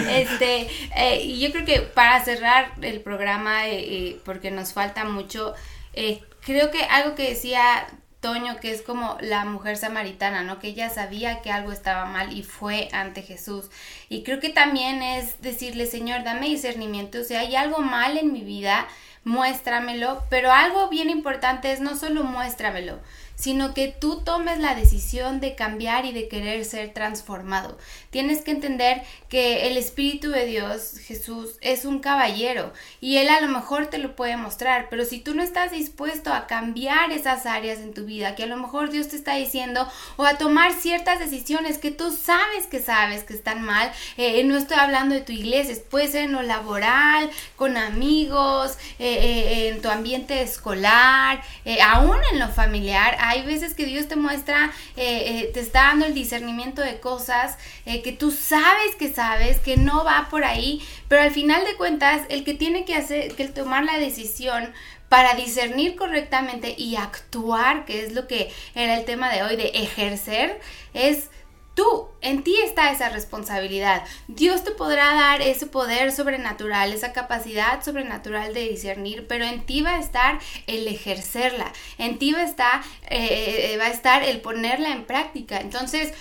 Este, eh, y yo creo que para cerrar el programa, eh, eh, porque nos falta mucho, eh, creo que algo que decía Toño, que es como la mujer samaritana, ¿no? Que ella sabía que algo estaba mal y fue ante Jesús. Y creo que también es decirle, Señor, dame discernimiento, o sea, hay algo mal en mi vida, muéstramelo, pero algo bien importante es no solo muéstramelo, sino que tú tomes la decisión de cambiar y de querer ser transformado. Tienes que entender que el Espíritu de Dios, Jesús, es un caballero y Él a lo mejor te lo puede mostrar, pero si tú no estás dispuesto a cambiar esas áreas en tu vida, que a lo mejor Dios te está diciendo, o a tomar ciertas decisiones que tú sabes que sabes que están mal, eh, no estoy hablando de tu iglesia, puede ser en lo laboral, con amigos, eh, eh, en tu ambiente escolar, aún en lo familiar, hay veces que Dios te muestra, eh, eh, te está dando el discernimiento de cosas eh, que tú sabes que sabes, que no va por ahí, pero al final de cuentas, el que tiene que hacer, que tomar la decisión para discernir correctamente y actuar, que es lo que era el tema de hoy, de ejercer, es tú, en ti está esa responsabilidad. Dios te podrá dar ese poder sobrenatural, esa capacidad sobrenatural de discernir, pero en ti va a estar el ejercerla, en ti va a estar, eh, estar el ponerla en práctica. Entonces,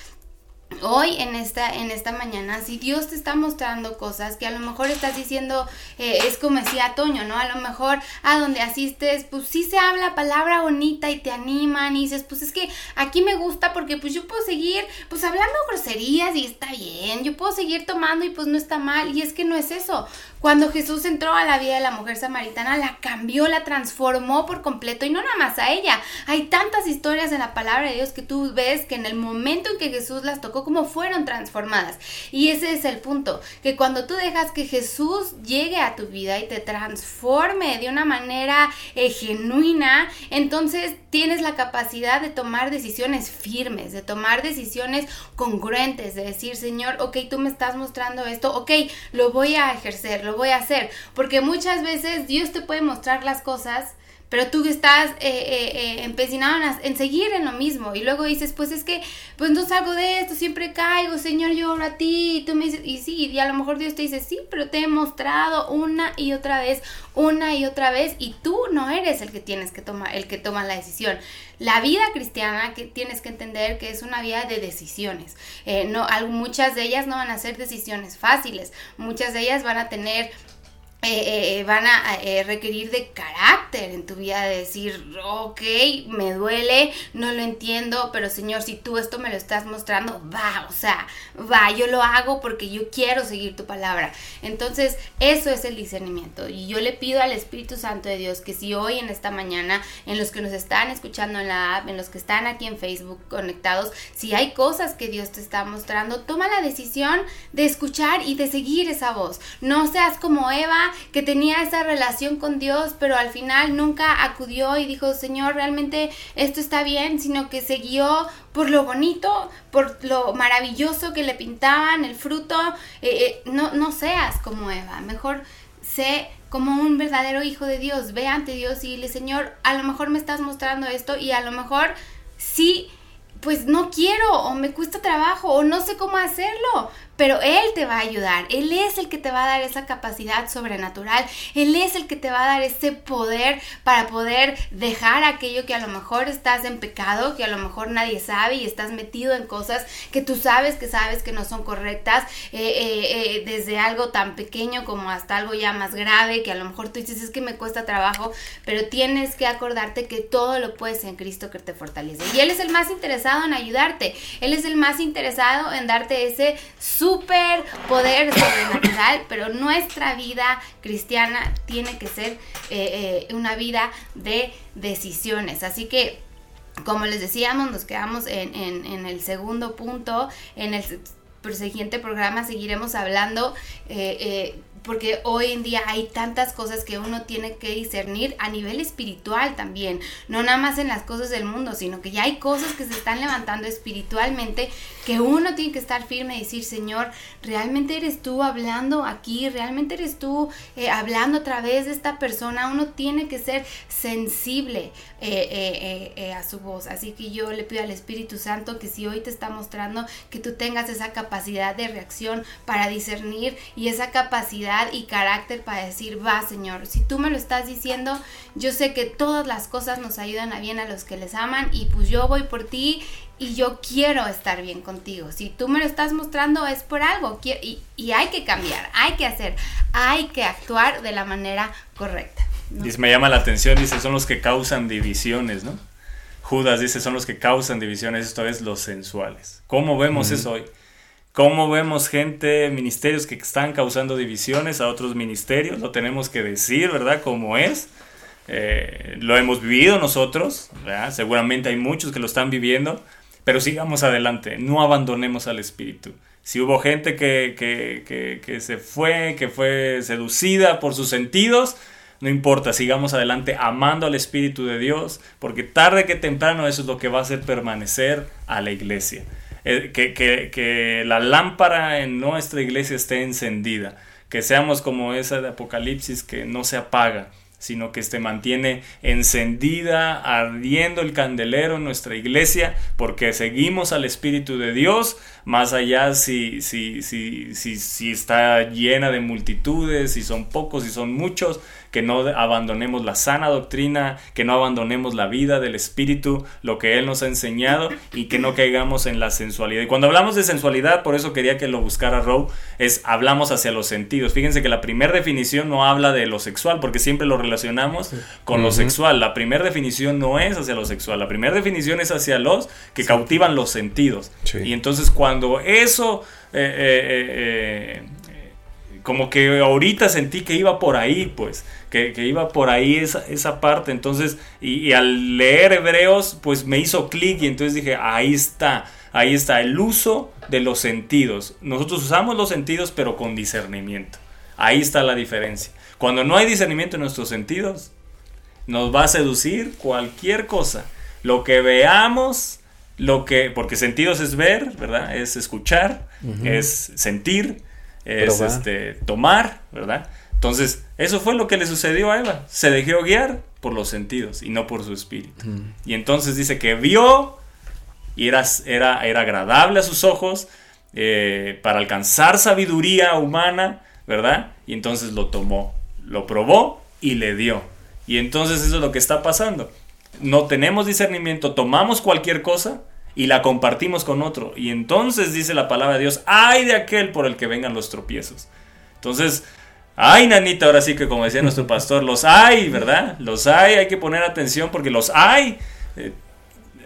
Hoy en esta, en esta mañana, si Dios te está mostrando cosas que a lo mejor estás diciendo, eh, es como decía Toño, ¿no? A lo mejor a donde asistes, pues sí se habla palabra bonita y te animan y dices, pues es que aquí me gusta porque pues yo puedo seguir pues hablando groserías y está bien, yo puedo seguir tomando y pues no está mal y es que no es eso. Cuando Jesús entró a la vida de la mujer samaritana, la cambió, la transformó por completo y no nada más a ella. Hay tantas historias en la palabra de Dios que tú ves que en el momento en que Jesús las tocó, como fueron transformadas. Y ese es el punto, que cuando tú dejas que Jesús llegue a tu vida y te transforme de una manera eh, genuina, entonces tienes la capacidad de tomar decisiones firmes, de tomar decisiones congruentes, de decir, Señor, ok, tú me estás mostrando esto, ok, lo voy a ejercer, lo voy a hacer, porque muchas veces Dios te puede mostrar las cosas, pero tú estás eh, eh, eh, empecinado en, seguir en lo mismo. Y luego dices, pues es que, pues no salgo de esto, siempre caigo, Señor, yo oro a ti. Y tú me dices, y sí, y a lo mejor Dios te dice, sí, pero te he mostrado una y otra vez, una y otra vez y tú no eres el que tienes que tomar, el que toma la decisión. La vida cristiana que tienes que entender que es una vida de decisiones. Eh, no, muchas de ellas no van a ser decisiones fáciles, muchas de ellas van a tener eh, eh, van a eh, requerir de carácter en tu vida, de decir, ok, me duele, no lo entiendo, pero Señor, si tú esto me lo estás mostrando, va, o sea, va, yo lo hago porque yo quiero seguir tu palabra. Entonces, eso es el discernimiento. Y yo le pido al Espíritu Santo de Dios que si hoy en esta mañana, en los que nos están escuchando en la app, en los que están aquí en Facebook conectados, si hay cosas que Dios te está mostrando, toma la decisión de escuchar y de seguir esa voz. No seas como Eva, que tenía esa relación con Dios, pero al final nunca acudió y dijo, Señor, realmente esto está bien, sino que se guió por lo bonito, por lo maravilloso que le pintaban, el fruto. Eh, eh, no, no seas como Eva, mejor sé como un verdadero hijo de Dios, ve ante Dios y dile, Señor, a lo mejor me estás mostrando esto y a lo mejor sí, pues no quiero o me cuesta trabajo o no sé cómo hacerlo, pero Él te va a ayudar, Él es el que te va a dar esa capacidad sobrenatural, Él es el que te va a dar ese poder para poder dejar aquello que a lo mejor estás en pecado, que a lo mejor nadie sabe y estás metido en cosas que tú sabes que sabes que no son correctas, eh, eh, eh, desde algo tan pequeño como hasta algo ya más grave, que a lo mejor tú dices es que me cuesta trabajo, pero tienes que acordarte que todo lo puedes en Cristo que te fortalece. Y Él es el más interesado en ayudarte, Él es el más interesado en darte ese super poder sobrenatural, pero nuestra vida cristiana tiene que ser eh, eh, una vida de decisiones. Así que, como les decíamos, nos quedamos en, en- el segundo punto, en el siguiente programa seguiremos hablando. eh, porque hoy en día hay tantas cosas que uno tiene que discernir a nivel espiritual también, no nada más en las cosas del mundo, sino que ya hay cosas que se están levantando espiritualmente que uno tiene que estar firme y decir, Señor, realmente eres tú hablando aquí, realmente eres tú eh, hablando a través de esta persona, uno tiene que ser sensible eh, eh, a su voz, así que yo le pido al Espíritu Santo que si hoy te está mostrando que tú tengas esa capacidad de reacción para discernir y esa capacidad y carácter para decir, va Señor, si tú me lo estás diciendo, yo sé que todas las cosas nos ayudan a bien a los que les aman y pues yo voy por ti y yo quiero estar bien contigo. Si tú me lo estás mostrando es por algo y, y hay que cambiar, hay que hacer, hay que actuar de la manera correcta. ¿no? Dice, me llama la atención, dice, son los que causan divisiones, ¿no? Judas dice, son los que causan divisiones, esto es los sensuales. ¿Cómo vemos eso hoy? ¿Cómo vemos gente, ministerios que están causando divisiones a otros ministerios? Lo tenemos que decir, ¿verdad? Como es. Eh, lo hemos vivido nosotros, ¿verdad? Seguramente hay muchos que lo están viviendo, pero sigamos adelante, no abandonemos al Espíritu. Si hubo gente que, que, que, se fue, que fue seducida por sus sentidos, no importa, sigamos adelante amando al Espíritu de Dios, porque tarde que temprano eso es lo que va a hacer permanecer a la iglesia. Eh, que, que, que la lámpara en nuestra iglesia esté encendida, que seamos como esa de Apocalipsis que no se apaga, sino que se mantiene encendida, ardiendo el candelero en nuestra iglesia, porque seguimos al Espíritu de Dios, más allá si, si, si, si, si está llena de multitudes, si son pocos, si son muchos, que no abandonemos la sana doctrina, que no abandonemos la vida del Espíritu, lo que Él nos ha enseñado y que no caigamos en la sensualidad. Y cuando hablamos de sensualidad, por eso quería que lo buscara Rowe, es hablamos hacia los sentidos. Fíjense que la primera definición no habla de lo sexual, porque siempre lo relacionamos con lo sexual. La primera definición no es hacia lo sexual, la primera definición es hacia los que cautivan los sentidos. Sí. Y entonces cuando eso... eh, eh, eh, eh, como que ahorita sentí que iba por ahí, pues, que, que iba por ahí esa, esa parte, entonces, y, y al leer Hebreos, pues me hizo clic y entonces dije, ahí está, ahí está, el uso de los sentidos. Nosotros usamos los sentidos, pero con discernimiento. Ahí está la diferencia. Cuando no hay discernimiento en nuestros sentidos, nos va a seducir cualquier cosa. Lo que veamos, lo que, porque sentidos es ver, ¿verdad? Es escuchar, es sentir, es Probar. este, tomar, ¿verdad? Entonces, eso fue lo que le sucedió a Eva. Se dejó guiar por los sentidos y no por su espíritu. Y entonces dice que vio y era, era, era agradable a sus ojos eh, para alcanzar sabiduría humana, ¿verdad? Y entonces lo tomó, lo probó y le dio. Y entonces eso es lo que está pasando. No tenemos discernimiento, tomamos cualquier cosa y la compartimos con otro. Y entonces dice la palabra de Dios, ay de aquel por el que vengan los tropiezos. Entonces, ay nanita, ahora sí que como decía nuestro pastor, los hay, ¿verdad? Los hay, hay que poner atención porque los hay. eh,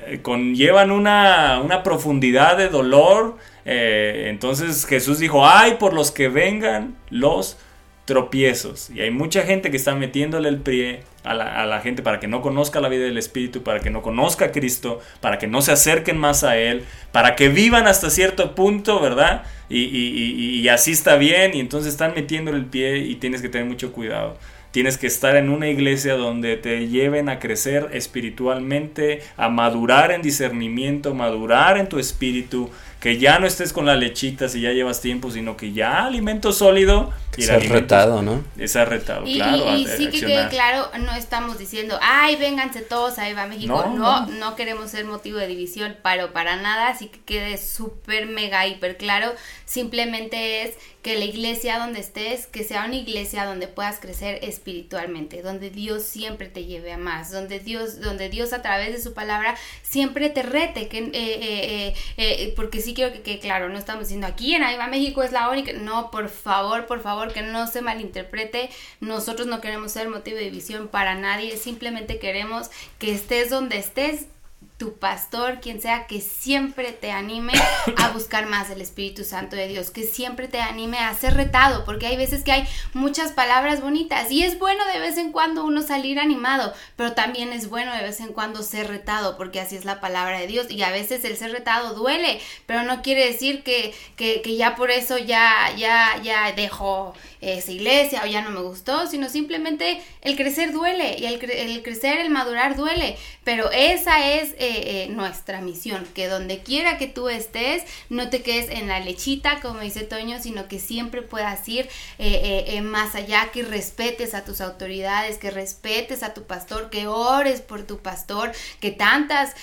eh, conllevan una, una profundidad de dolor. eh, entonces Jesús dijo, ay por los que vengan los tropiezos. Y hay mucha gente que está metiéndole el pie a la, a la gente para que no conozca la vida del Espíritu, para que no conozca a Cristo, para que no se acerquen más a Él, para que vivan hasta cierto punto, ¿verdad? Y, y- y- y así está bien, y entonces están metiéndole el pie y tienes que tener mucho cuidado. Tienes que estar en una iglesia donde te lleven a crecer espiritualmente, a madurar en discernimiento, madurar en tu espíritu, que ya no estés con la lechita si ya llevas tiempo, sino que ya alimento sólido y alimento- retado, ¿no? Es retado, Y, claro. y- y sí que quede claro, no estamos diciendo, ay, vénganse todos, ahí va México. No, No, no. no, queremos ser motivo de división, pero para nada, así que quede súper, mega, hiper claro. Simplemente es que la iglesia donde estés, que sea una iglesia donde puedas crecer espiritualmente, donde Dios siempre te lleve a más, donde Dios, donde Dios a través de su palabra siempre te rete, que, eh, eh, eh, porque sí quiero que claro, no estamos diciendo aquí en Aiva México es la única, no, por favor, por favor, que no se malinterprete, nosotros no queremos ser motivo de división para nadie, simplemente queremos que estés donde estés, tu pastor, quien sea, que siempre te anime a buscar más del Espíritu Santo de Dios, que siempre te anime a ser retado, porque hay veces que hay muchas palabras bonitas y es bueno de vez en cuando uno salir animado, pero también es bueno de vez en cuando ser retado, porque así es la palabra de Dios y a veces el ser retado duele, pero no quiere decir que, que, que ya por eso ya, ya, ya dejo esa iglesia o ya no me gustó, sino simplemente el crecer duele y el, el crecer, el madurar duele, pero esa es eh, eh, nuestra misión, que donde quiera que tú estés, no te quedes en la lechita, como dice Toño, sino que siempre puedas ir eh, más allá, que respetes a tus autoridades, que respetes a tu pastor, que ores por tu pastor, que tantas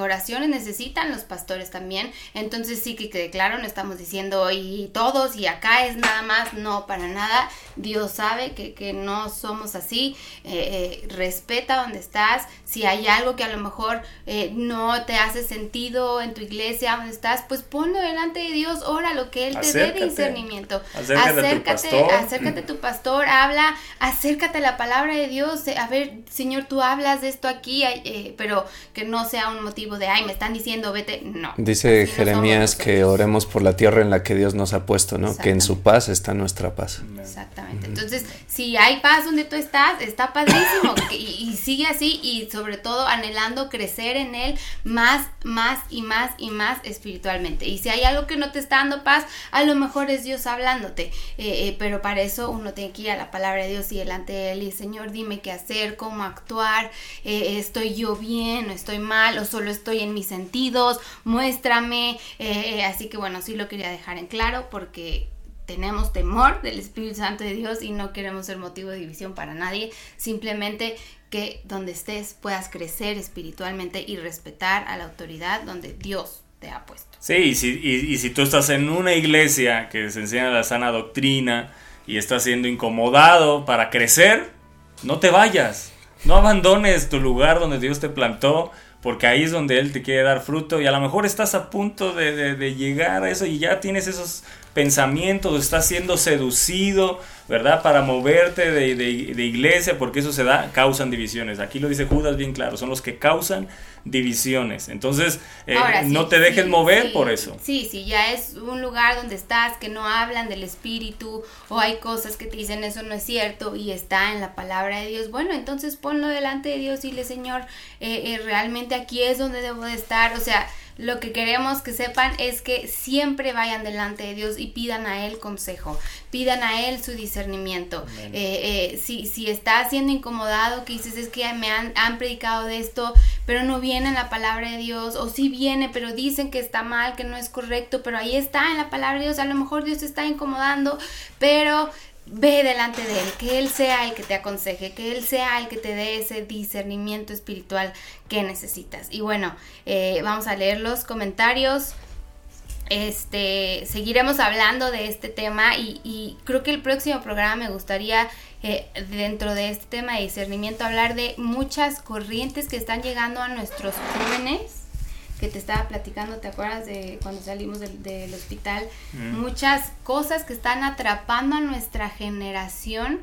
oraciones necesitan los pastores también. Entonces sí que quede claro, no estamos diciendo y todos y acá es nada más, no para nada. Dios sabe que, no somos así. Respeta donde estás. Si hay algo que a lo mejor eh, no te hace sentido en tu iglesia donde estás, pues ponlo delante de Dios, ora lo que Él te dé de discernimiento. Acércate a tu pastor. acércate a tu pastor, habla, acércate a la palabra de Dios. eh, A ver, Señor, tú hablas de esto aquí, eh, pero que no sea un motivo de, ay, me están diciendo, vete. No. Dice no Jeremías que oremos por la tierra en la que Dios nos ha puesto, ¿no? Que en su paz está nuestra paz. Exactamente. Entonces, si hay paz donde tú estás, está padrísimo. y, y sigue así y sobre todo anhelando crecer en él más, más y más y más espiritualmente. Y si hay algo que no te está dando paz, a lo mejor es Dios hablándote. Eh, eh, pero para eso uno tiene que ir a la palabra de Dios y delante de él y Señor, dime qué hacer, cómo actuar, eh, estoy yo bien, o estoy mal, o solo estoy en mis sentidos, muéstrame. Así que bueno, sí lo quería dejar en claro porque tenemos temor del Espíritu Santo de Dios y no queremos ser motivo de división para nadie, simplemente que donde estés puedas crecer espiritualmente y respetar a la autoridad donde Dios te ha puesto. Sí, y si, y- y si tú estás en una iglesia que se enseña la sana doctrina y estás siendo incomodado para crecer, no te vayas. No abandones tu lugar donde Dios te plantó, porque ahí es donde Él te quiere dar fruto y a lo mejor estás a punto de, de- de llegar a eso y ya tienes esos pensamientos, estás siendo seducido, ¿verdad? Para moverte de, de- de iglesia, porque eso se da, causan divisiones. Aquí lo dice Judas bien claro, son los que causan divisiones. Entonces, eh, Ahora, sí, no te dejes sí, mover sí, por eso. Sí, sí, ya es un lugar donde estás que no hablan del espíritu o hay cosas que te dicen eso no es cierto y está en la palabra de Dios. Bueno, entonces ponlo delante de Dios y dile, Señor, eh, eh, realmente aquí es donde debo de estar. O sea, lo que queremos que sepan es que siempre vayan delante de Dios y pidan a Él consejo, pidan a Él su discernimiento. Eh, eh, si, si estás siendo incomodado, que dices es que me han, han predicado de esto, pero no viene en la palabra de Dios, o sí viene, pero dicen que está mal, que no es correcto, pero ahí está en la palabra de Dios, a lo mejor Dios te está incomodando, pero ve delante de Él, que Él sea el que te aconseje, que Él sea el que te dé ese discernimiento espiritual que necesitas. Y bueno, eh, vamos a leer los comentarios. Este, seguiremos hablando de este tema y, creo que el próximo programa me gustaría eh, dentro de este tema de discernimiento hablar de muchas corrientes que están llegando a nuestros jóvenes que te estaba platicando, ¿te acuerdas de cuando salimos del, del hospital? Muchas cosas que están atrapando a nuestra generación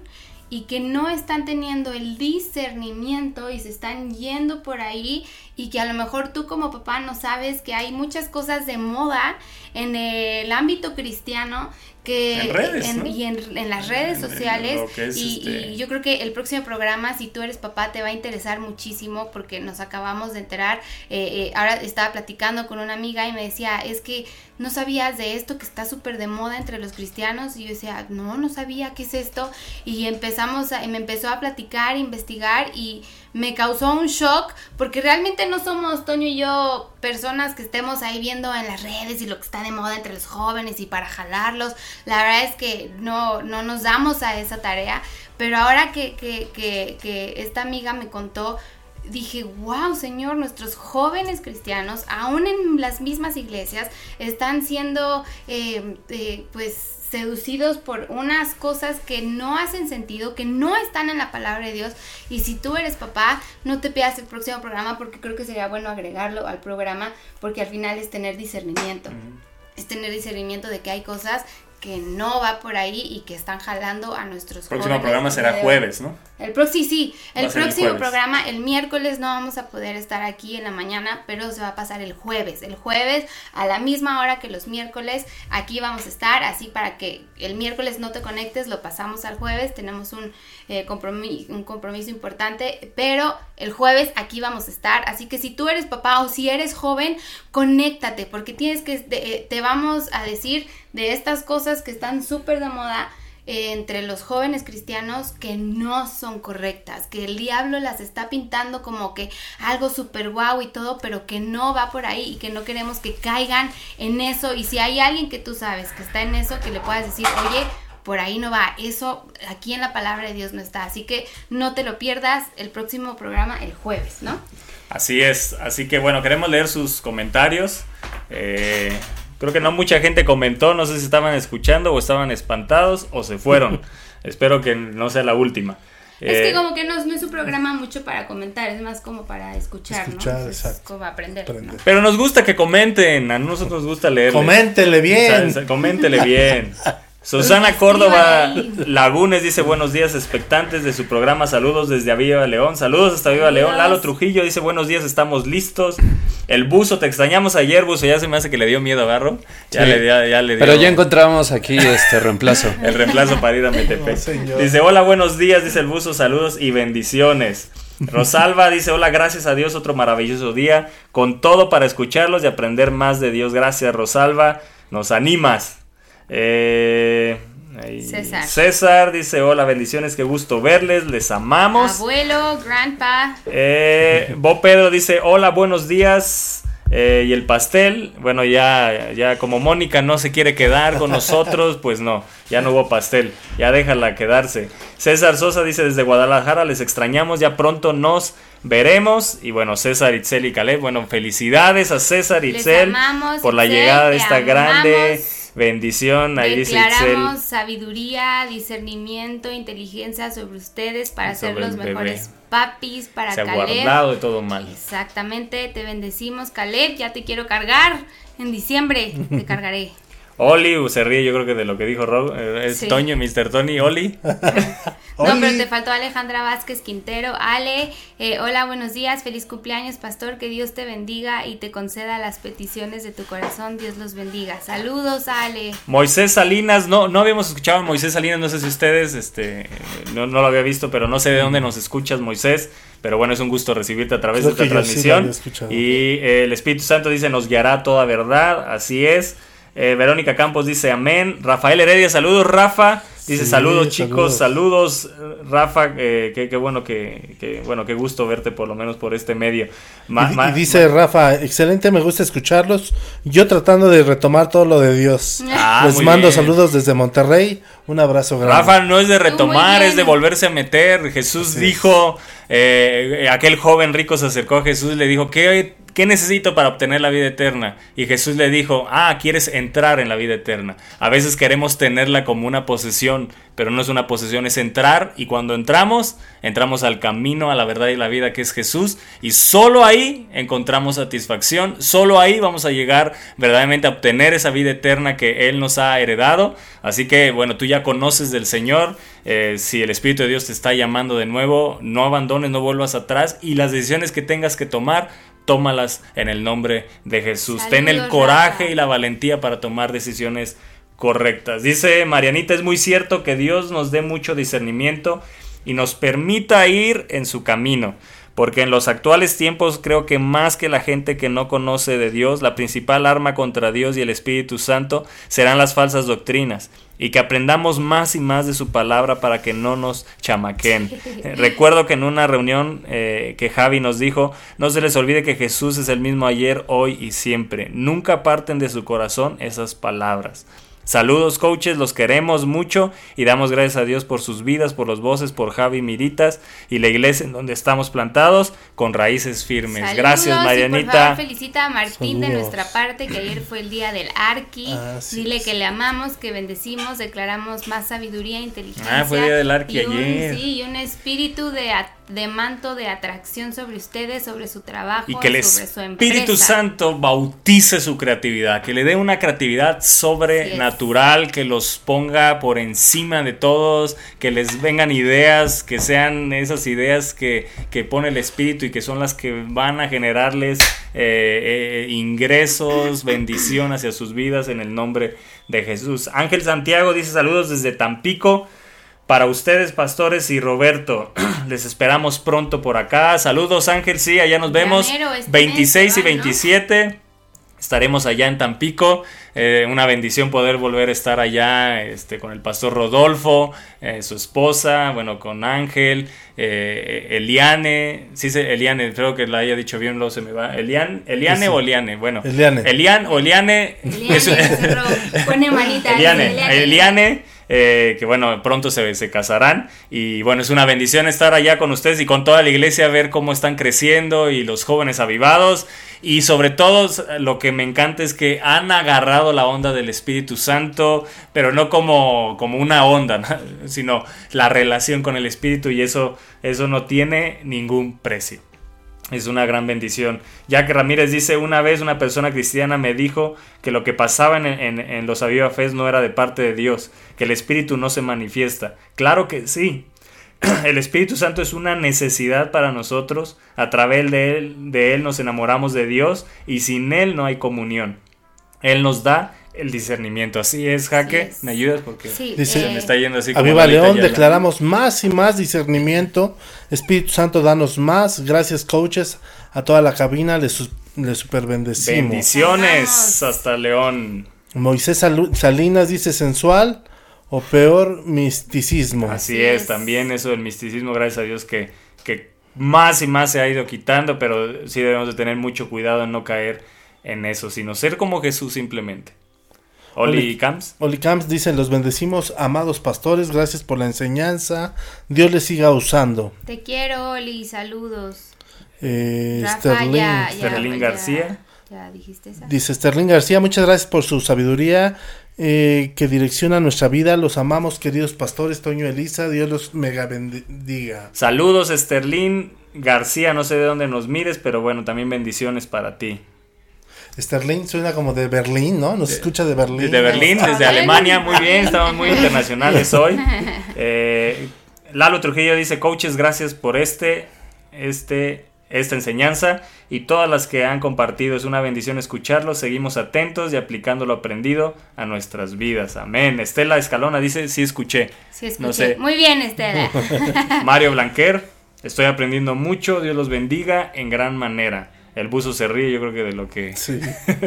y que no están teniendo el discernimiento y se están yendo por ahí y que a lo mejor tú como papá no sabes que hay muchas cosas de moda en el ámbito cristiano que En redes, en- ¿no? y en, en las redes sociales es, y, este- y yo creo que el próximo programa si tú eres papá te va a interesar muchísimo porque nos acabamos de enterar. Eh, eh, ahora estaba platicando con una amiga y me decía es que no sabías de esto que está súper de moda entre los cristianos y yo decía no no sabía qué es esto y empezamos a, me empezó a platicar investigar y me causó un shock porque realmente no somos Toño y yo personas que estemos ahí viendo en las redes y lo que está de moda entre los jóvenes y para jalarlos. La verdad es que no, no nos damos a esa tarea, pero ahora que, que, que, que esta amiga me contó, dije, wow, Señor, nuestros jóvenes cristianos, aún en las mismas iglesias, están siendo, eh, eh, pues, seducidos por unas cosas que no hacen sentido, que no están en la palabra de Dios. Y si tú eres papá, no te pierdas el próximo programa porque creo que sería bueno agregarlo al programa porque al final es tener discernimiento. Es tener discernimiento de que hay cosas que no va por ahí y que están jalando a nuestros El próximo jóvenes programa será de jueves, ¿no? El próximo, sí, sí, el próximo programa, el miércoles no vamos a poder estar aquí en la mañana, pero se va a pasar el jueves. El jueves a la misma hora que los miércoles, aquí vamos a estar, así para que el miércoles no te conectes, lo pasamos al jueves, tenemos un, eh, compromiso, un compromiso importante, pero el jueves aquí vamos a estar, así que si tú eres papá o si eres joven, conéctate, porque tienes que, eh, te vamos a decir de estas cosas que están súper de moda eh, entre los jóvenes cristianos que no son correctas, que el diablo las está pintando como que algo súper guau y todo, pero que no va por ahí y que no queremos que caigan en eso. Y si hay alguien que tú sabes que está en eso, que le puedas decir, oye, por ahí no va, eso aquí en la palabra de Dios no está. Así que no te lo pierdas el próximo programa el jueves, ¿no? Así es, así que bueno, queremos leer sus comentarios. Eh, creo que no mucha gente comentó, no sé si estaban escuchando o estaban espantados o se fueron. Espero que no sea la última. Es Eh, que como que no, no es un programa mucho para comentar, es más como para escuchar, Escuchar, ¿no? Es exacto. como aprender. ¿no? Aprender. Pero nos gusta que comenten, a nosotros nos gusta leer. Coméntele bien. Coméntele bien. Susana Córdoba. Lagunes dice buenos días expectantes de su programa, saludos desde Viva León, saludos hasta Viva León. Lalo Trujillo dice buenos días, estamos listos, el buzo, te extrañamos ayer, buzo, ya se me hace que le dio miedo a Garro, ya, Sí. le, ya, ya le dio Pero ya encontramos aquí este reemplazo. el reemplazo para ir a Metepec. No, señor. dice hola, buenos días, dice el buzo, saludos y bendiciones. Rosalba dice hola, gracias a Dios, otro maravilloso día, con todo para escucharlos y aprender más de Dios, gracias Rosalba, nos animas. Eh, ahí- César. César dice hola, bendiciones, qué gusto verles, les amamos. Abuelo, grandpa. Eh, Bo Pedro dice, hola, buenos días. Eh, y el pastel, bueno, ya, ya como Mónica no se quiere quedar con nosotros, pues no, ya no hubo pastel, ya déjala quedarse. César Sosa dice desde Guadalajara, les extrañamos, ya pronto nos veremos. Y bueno, César, Itzel y Caleb, bueno, felicidades a César Itzel amamos, por la Itzel, llegada de esta grande. Bendición. Ahí dice. Declaramos sabiduría, discernimiento, inteligencia sobre ustedes para Y ser sobre los bebé. mejores papis para Se ha Caleb. guardado de todo mal. Exactamente, te bendecimos, Caleb. Ya te quiero cargar. En diciembre te cargaré. Oli uh, se ríe, yo creo que de lo que dijo Rob, eh, es Sí. Toño, Mr. Tony, Oli. No, pero te faltó Alejandra Vázquez Quintero. Ale, eh, hola, buenos días, feliz cumpleaños, pastor. Que Dios te bendiga y te conceda las peticiones de tu corazón. Dios los bendiga. Saludos, Ale. Moisés Salinas, no, no habíamos escuchado a Moisés Salinas, no sé si ustedes, este, no, no lo había visto, pero no sé de dónde nos escuchas, Moisés. Pero bueno, es un gusto recibirte a través Creo de esta sí transmisión. y eh, el Espíritu Santo dice, nos guiará a toda verdad, así es. Eh, Verónica Campos dice amén. Rafael Heredia, saludos Rafa. Dice Sí, saludos chicos, saludos. saludos, Rafa, eh, qué, qué bueno que, que- bueno, qué gusto verte por lo menos por este medio. Ma- Y, di- ma- y dice Rafa, excelente, me gusta escucharlos. Yo tratando de retomar todo lo de Dios. Ah, Les muy mando bien. saludos desde Monterrey. Un abrazo grande. Rafa no es de retomar, es de volverse a meter. Jesús Así dijo, eh, aquel joven rico se acercó a Jesús y le dijo, ¿qué, ¿qué necesito para obtener la vida eterna? Y Jesús le dijo, ah, quieres entrar en la vida eterna. A veces queremos tenerla como una posesión, pero no es una posesión, es entrar y cuando entramos, entramos al camino, a la verdad y la vida que es Jesús y solo ahí encontramos satisfacción, solo ahí vamos a llegar verdaderamente a obtener esa vida eterna que Él nos ha heredado. Así que bueno, tú ya conoces del Señor, eh, si el Espíritu de Dios te está llamando de nuevo, no abandones, no vuelvas atrás y las decisiones que tengas que tomar, tómalas en el nombre de Jesús. Ten el coraje Rafa. y la valentía para tomar decisiones correctas. Dice Marianita, es muy cierto que Dios nos dé mucho discernimiento y nos permita ir en su camino. Porque en los actuales tiempos creo que más que la gente que no conoce de Dios, la principal arma contra Dios y el Espíritu Santo serán las falsas doctrinas. Y que aprendamos más y más de su palabra para que no nos chamaquen. Eh, Recuerdo que en una reunión eh, que Javi nos dijo, no se les olvide que Jesús es el mismo ayer, hoy y siempre. Nunca parten de su corazón esas palabras. Saludos coaches, los queremos mucho y damos gracias a Dios por sus vidas, por los voces, por Javi Miritas y la iglesia en donde estamos plantados con raíces firmes. Saludos, gracias y por Marianita. favor, felicita a Martín de nuestra parte, que ayer fue el día del Arqui. Así Dile es. que le amamos, que bendecimos, declaramos más sabiduría e inteligencia. Ah, fue el día del Arqui y un- ayer. Sí, y un espíritu de, de manto de atracción sobre ustedes, sobre su trabajo, Y que el sobre su Espíritu empresa. Santo bautice su creatividad, que le dé una creatividad sobrenatural, que los ponga por encima de todos, que les vengan ideas, que sean esas ideas que, que pone el Espíritu y que son las que van a generarles eh, eh, ingresos, bendición hacia sus vidas en el nombre de Jesús. Ángel Santiago dice saludos desde Tampico. Para ustedes, pastores y Roberto, les esperamos pronto por acá. Saludos, Ángel, sí, allá nos vemos. mero, este 26 mes y se va, ¿no? 27. Estaremos allá en Tampico. Eh, una bendición poder volver a estar allá este, con el pastor Rodolfo, eh, su esposa, bueno, con Ángel, eh, Eliane. Sí, se- Eliane, espero que la haya dicho bien, luego se me va. Elian, Eliane Sí. o Eliane, bueno. Eliane. Elian o Eliane. Eliane, es-. Pone manita. Eliane, Eliane. Eliane, eh, que bueno, pronto se, se casarán. Y bueno, es una bendición estar allá con ustedes y con toda la iglesia, ver cómo están creciendo y los jóvenes avivados. Y sobre todo, lo que me encanta es que han agarrado la onda del Espíritu Santo, pero no como, como una onda, ¿no? sino la relación con el Espíritu y eso, eso no tiene ningún precio. Es una gran bendición. Jack Ramírez dice, una vez una persona cristiana me dijo que lo que pasaba en, en- los Aviva Fest no era de parte de Dios, que el Espíritu no se manifiesta. Claro que sí. El Espíritu Santo es una necesidad para nosotros. A través de él, de él nos enamoramos de Dios y sin Él no hay comunión. Él nos da el discernimiento. Así es, Jaque. Es. ¿Me ayudas? Porque Sí, Dice- se eh, me está yendo así como Aviva León, declaramos más y más discernimiento. Espíritu Santo, danos más. Gracias, coaches. A toda la cabina les, les super bendecimos. Bendiciones Vamos. hasta León. Moisés Salinas dice sensual o peor misticismo. Así Así es, es. también eso del misticismo, gracias a Dios que, que más y más se ha ido quitando, pero sí debemos de tener mucho cuidado en no caer en eso, sino ser como Jesús simplemente. Oli Oli. Camps. Oli Camps dice, los bendecimos, amados pastores, gracias por la enseñanza. Dios les siga usando. Te quiero, Oli, saludos. Eh, Rafa, Sterling. ya, ya, Sterling ya- García. Ya dijiste esa. Dice Sterling García, muchas gracias por su sabiduría eh, que direcciona nuestra vida. Los amamos, queridos pastores, Toño Elisa. Dios los mega bendiga. Saludos, Esterlín García, no sé de dónde nos mires, pero bueno, también bendiciones para ti. Sterling suena como de Berlín, ¿no? Nos escucha de Berlín. Desde Berlín, desde Alemania, muy bien, estamos muy internacionales hoy. Eh, Lalo Trujillo dice, coaches, gracias por este, este, esta enseñanza y todas las que han compartido. Es una bendición escucharlo. Seguimos atentos y aplicando lo aprendido a nuestras vidas. Amén. Estela Escalona dice, sí escuché. Sí, escuché. No sé. Muy bien, Estela. Mario Blanquer, estoy aprendiendo mucho. Dios los bendiga en gran manera. El buzo se ríe, yo creo que de lo que... Sí.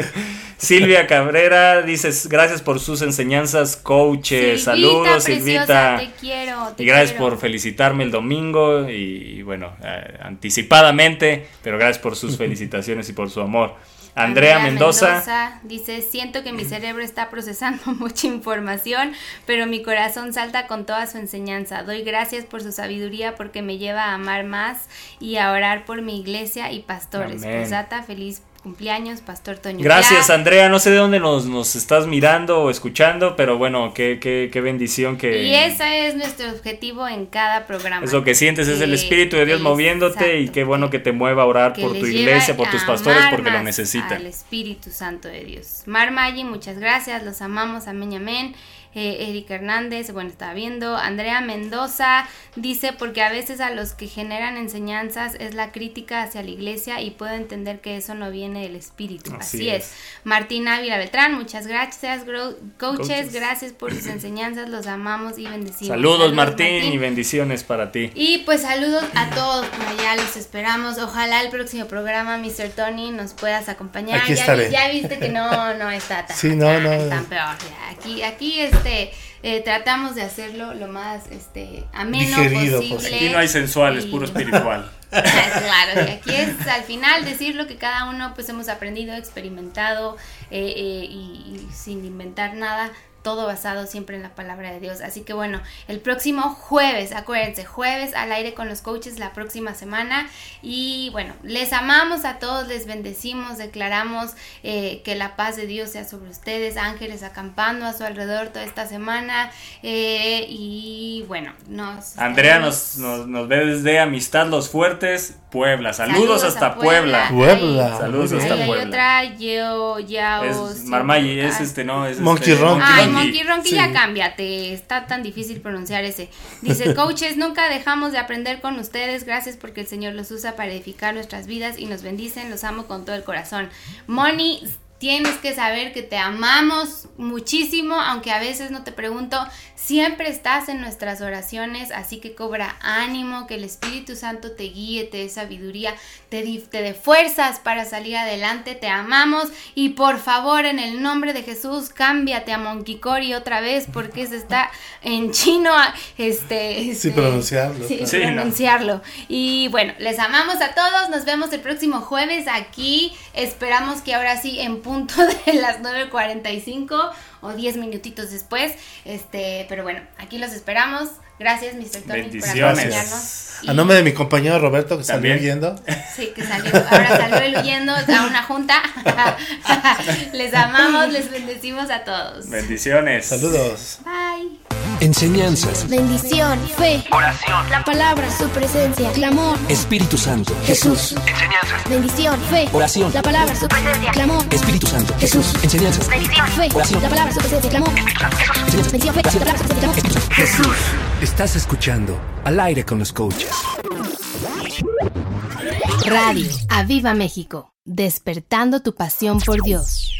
Silvia Cabrera dice, gracias por sus enseñanzas, coaches. Silvita, Saludos, preciosa, Silvita. Te quiero. te Y gracias quiero. por felicitarme el domingo y, bueno, eh, anticipadamente, pero gracias por sus felicitaciones y por su amor. Andrea, Mendoza, dice, siento que mi cerebro está procesando mucha información, pero mi corazón salta con toda su enseñanza. Doy gracias por su sabiduría porque me lleva a amar más y a orar por mi iglesia y pastores. Amén. Posdata, feliz cumpleaños, Pastor Toño. Gracias, Andrea. No sé de dónde nos, nos estás mirando o escuchando, pero bueno, qué, qué, qué bendición que... Y ese es nuestro objetivo en cada programa. Es lo que sientes, es el Espíritu de Dios moviéndote y qué bueno que te mueva a orar por tu les iglesia, por tus pastores, porque lo necesitan. Al Espíritu Santo de Dios. Mar Maggi, muchas gracias, los amamos, amén y amén. Eh, Erika Hernández, bueno, estaba viendo. Andrea Mendoza dice, porque a veces a los que generan enseñanzas es la crítica hacia la iglesia y puedo entender que eso no viene del Espíritu. Así Así, es. es. Martín Ávila Beltrán, muchas gracias, coaches, Coaches. gracias por sus enseñanzas, los amamos y bendecimos. Saludos, Martín, y bendiciones para ti. Y pues saludos a todos por allá, los esperamos. Ojalá el próximo programa, Mr. Tony, nos puedas acompañar. Aquí ya, estaré. ya viste que no, no está tan, Sí, no, no. tan peor. Aquí, aquí este, eh, tratamos de hacerlo lo más este, ameno Digerido posible. Aquí no hay sensual, es puro espiritual. claro, y aquí es al final decir lo que cada uno pues hemos aprendido, experimentado eh, eh, y, y sin inventar nada, todo basado siempre en la palabra de Dios. Así que bueno, el próximo jueves, acuérdense, jueves al aire con los coaches la próxima semana. Y bueno, les amamos a todos, les bendecimos, declaramos eh, que la paz de Dios sea sobre ustedes, ángeles acampando a su alrededor toda esta semana. eh, y bueno, nos... Andrea nos, nos, nos ve desde Amistad Los Fuertes, Puebla. Saludos, Saludos hasta Puebla. Puebla. Saludos hasta bien. hay Puebla. otra, yo, ya, Es Marmayi, es este, no, es Monkey este, Ronky. Ay. Monkey Ronky, Sí. ya cámbiate. Está tan difícil pronunciar ese. Dice, coaches, nunca dejamos de aprender con ustedes. Gracias porque el Señor los usa para edificar nuestras vidas y nos bendicen. Los amo con todo el corazón. Moni, tienes que saber que te amamos muchísimo, aunque a veces no te pregunto. Siempre estás en nuestras oraciones, así que cobra ánimo, que el Espíritu Santo te guíe, te dé sabiduría, te, dé fuerzas para salir adelante. Te amamos y por favor, en el nombre de Jesús, cámbiate a Monkey Cory otra vez porque se está en chino. Este, este pronunciarlo, Sí. Sí, no. pronunciarlo. Y bueno, les amamos a todos. Nos vemos el próximo jueves aquí. Esperamos que ahora sí, en punto de las 9.45 o 10 minutitos después. Este, pero bueno, aquí los esperamos. Gracias, Mr. Tony, por Bendiciones. acompañarnos. Y- A nombre de mi compañero Roberto que salió También. huyendo. Sí, que salió, ahora salió él huyendo a una junta. les amamos, les bendecimos a todos. Bendiciones. Saludos. Bye. Enseñanzas. Bendición, fe, Oración. la palabra, su presencia, clamor, Espíritu Santo. Jesús. Enseñanzas. Bendición, fe, Oración. la palabra, su presencia, clamor, Espíritu Santo. Jesús. Enseñanzas. Bendición, fe, Oración. la palabra, su presencia, clamor, Enseñanzas. bendición, fe, la palabra, su presencia, clamor, Jesús. Estás escuchando Al aire con los coaches. Radio Aviva México, despertando tu pasión por Dios.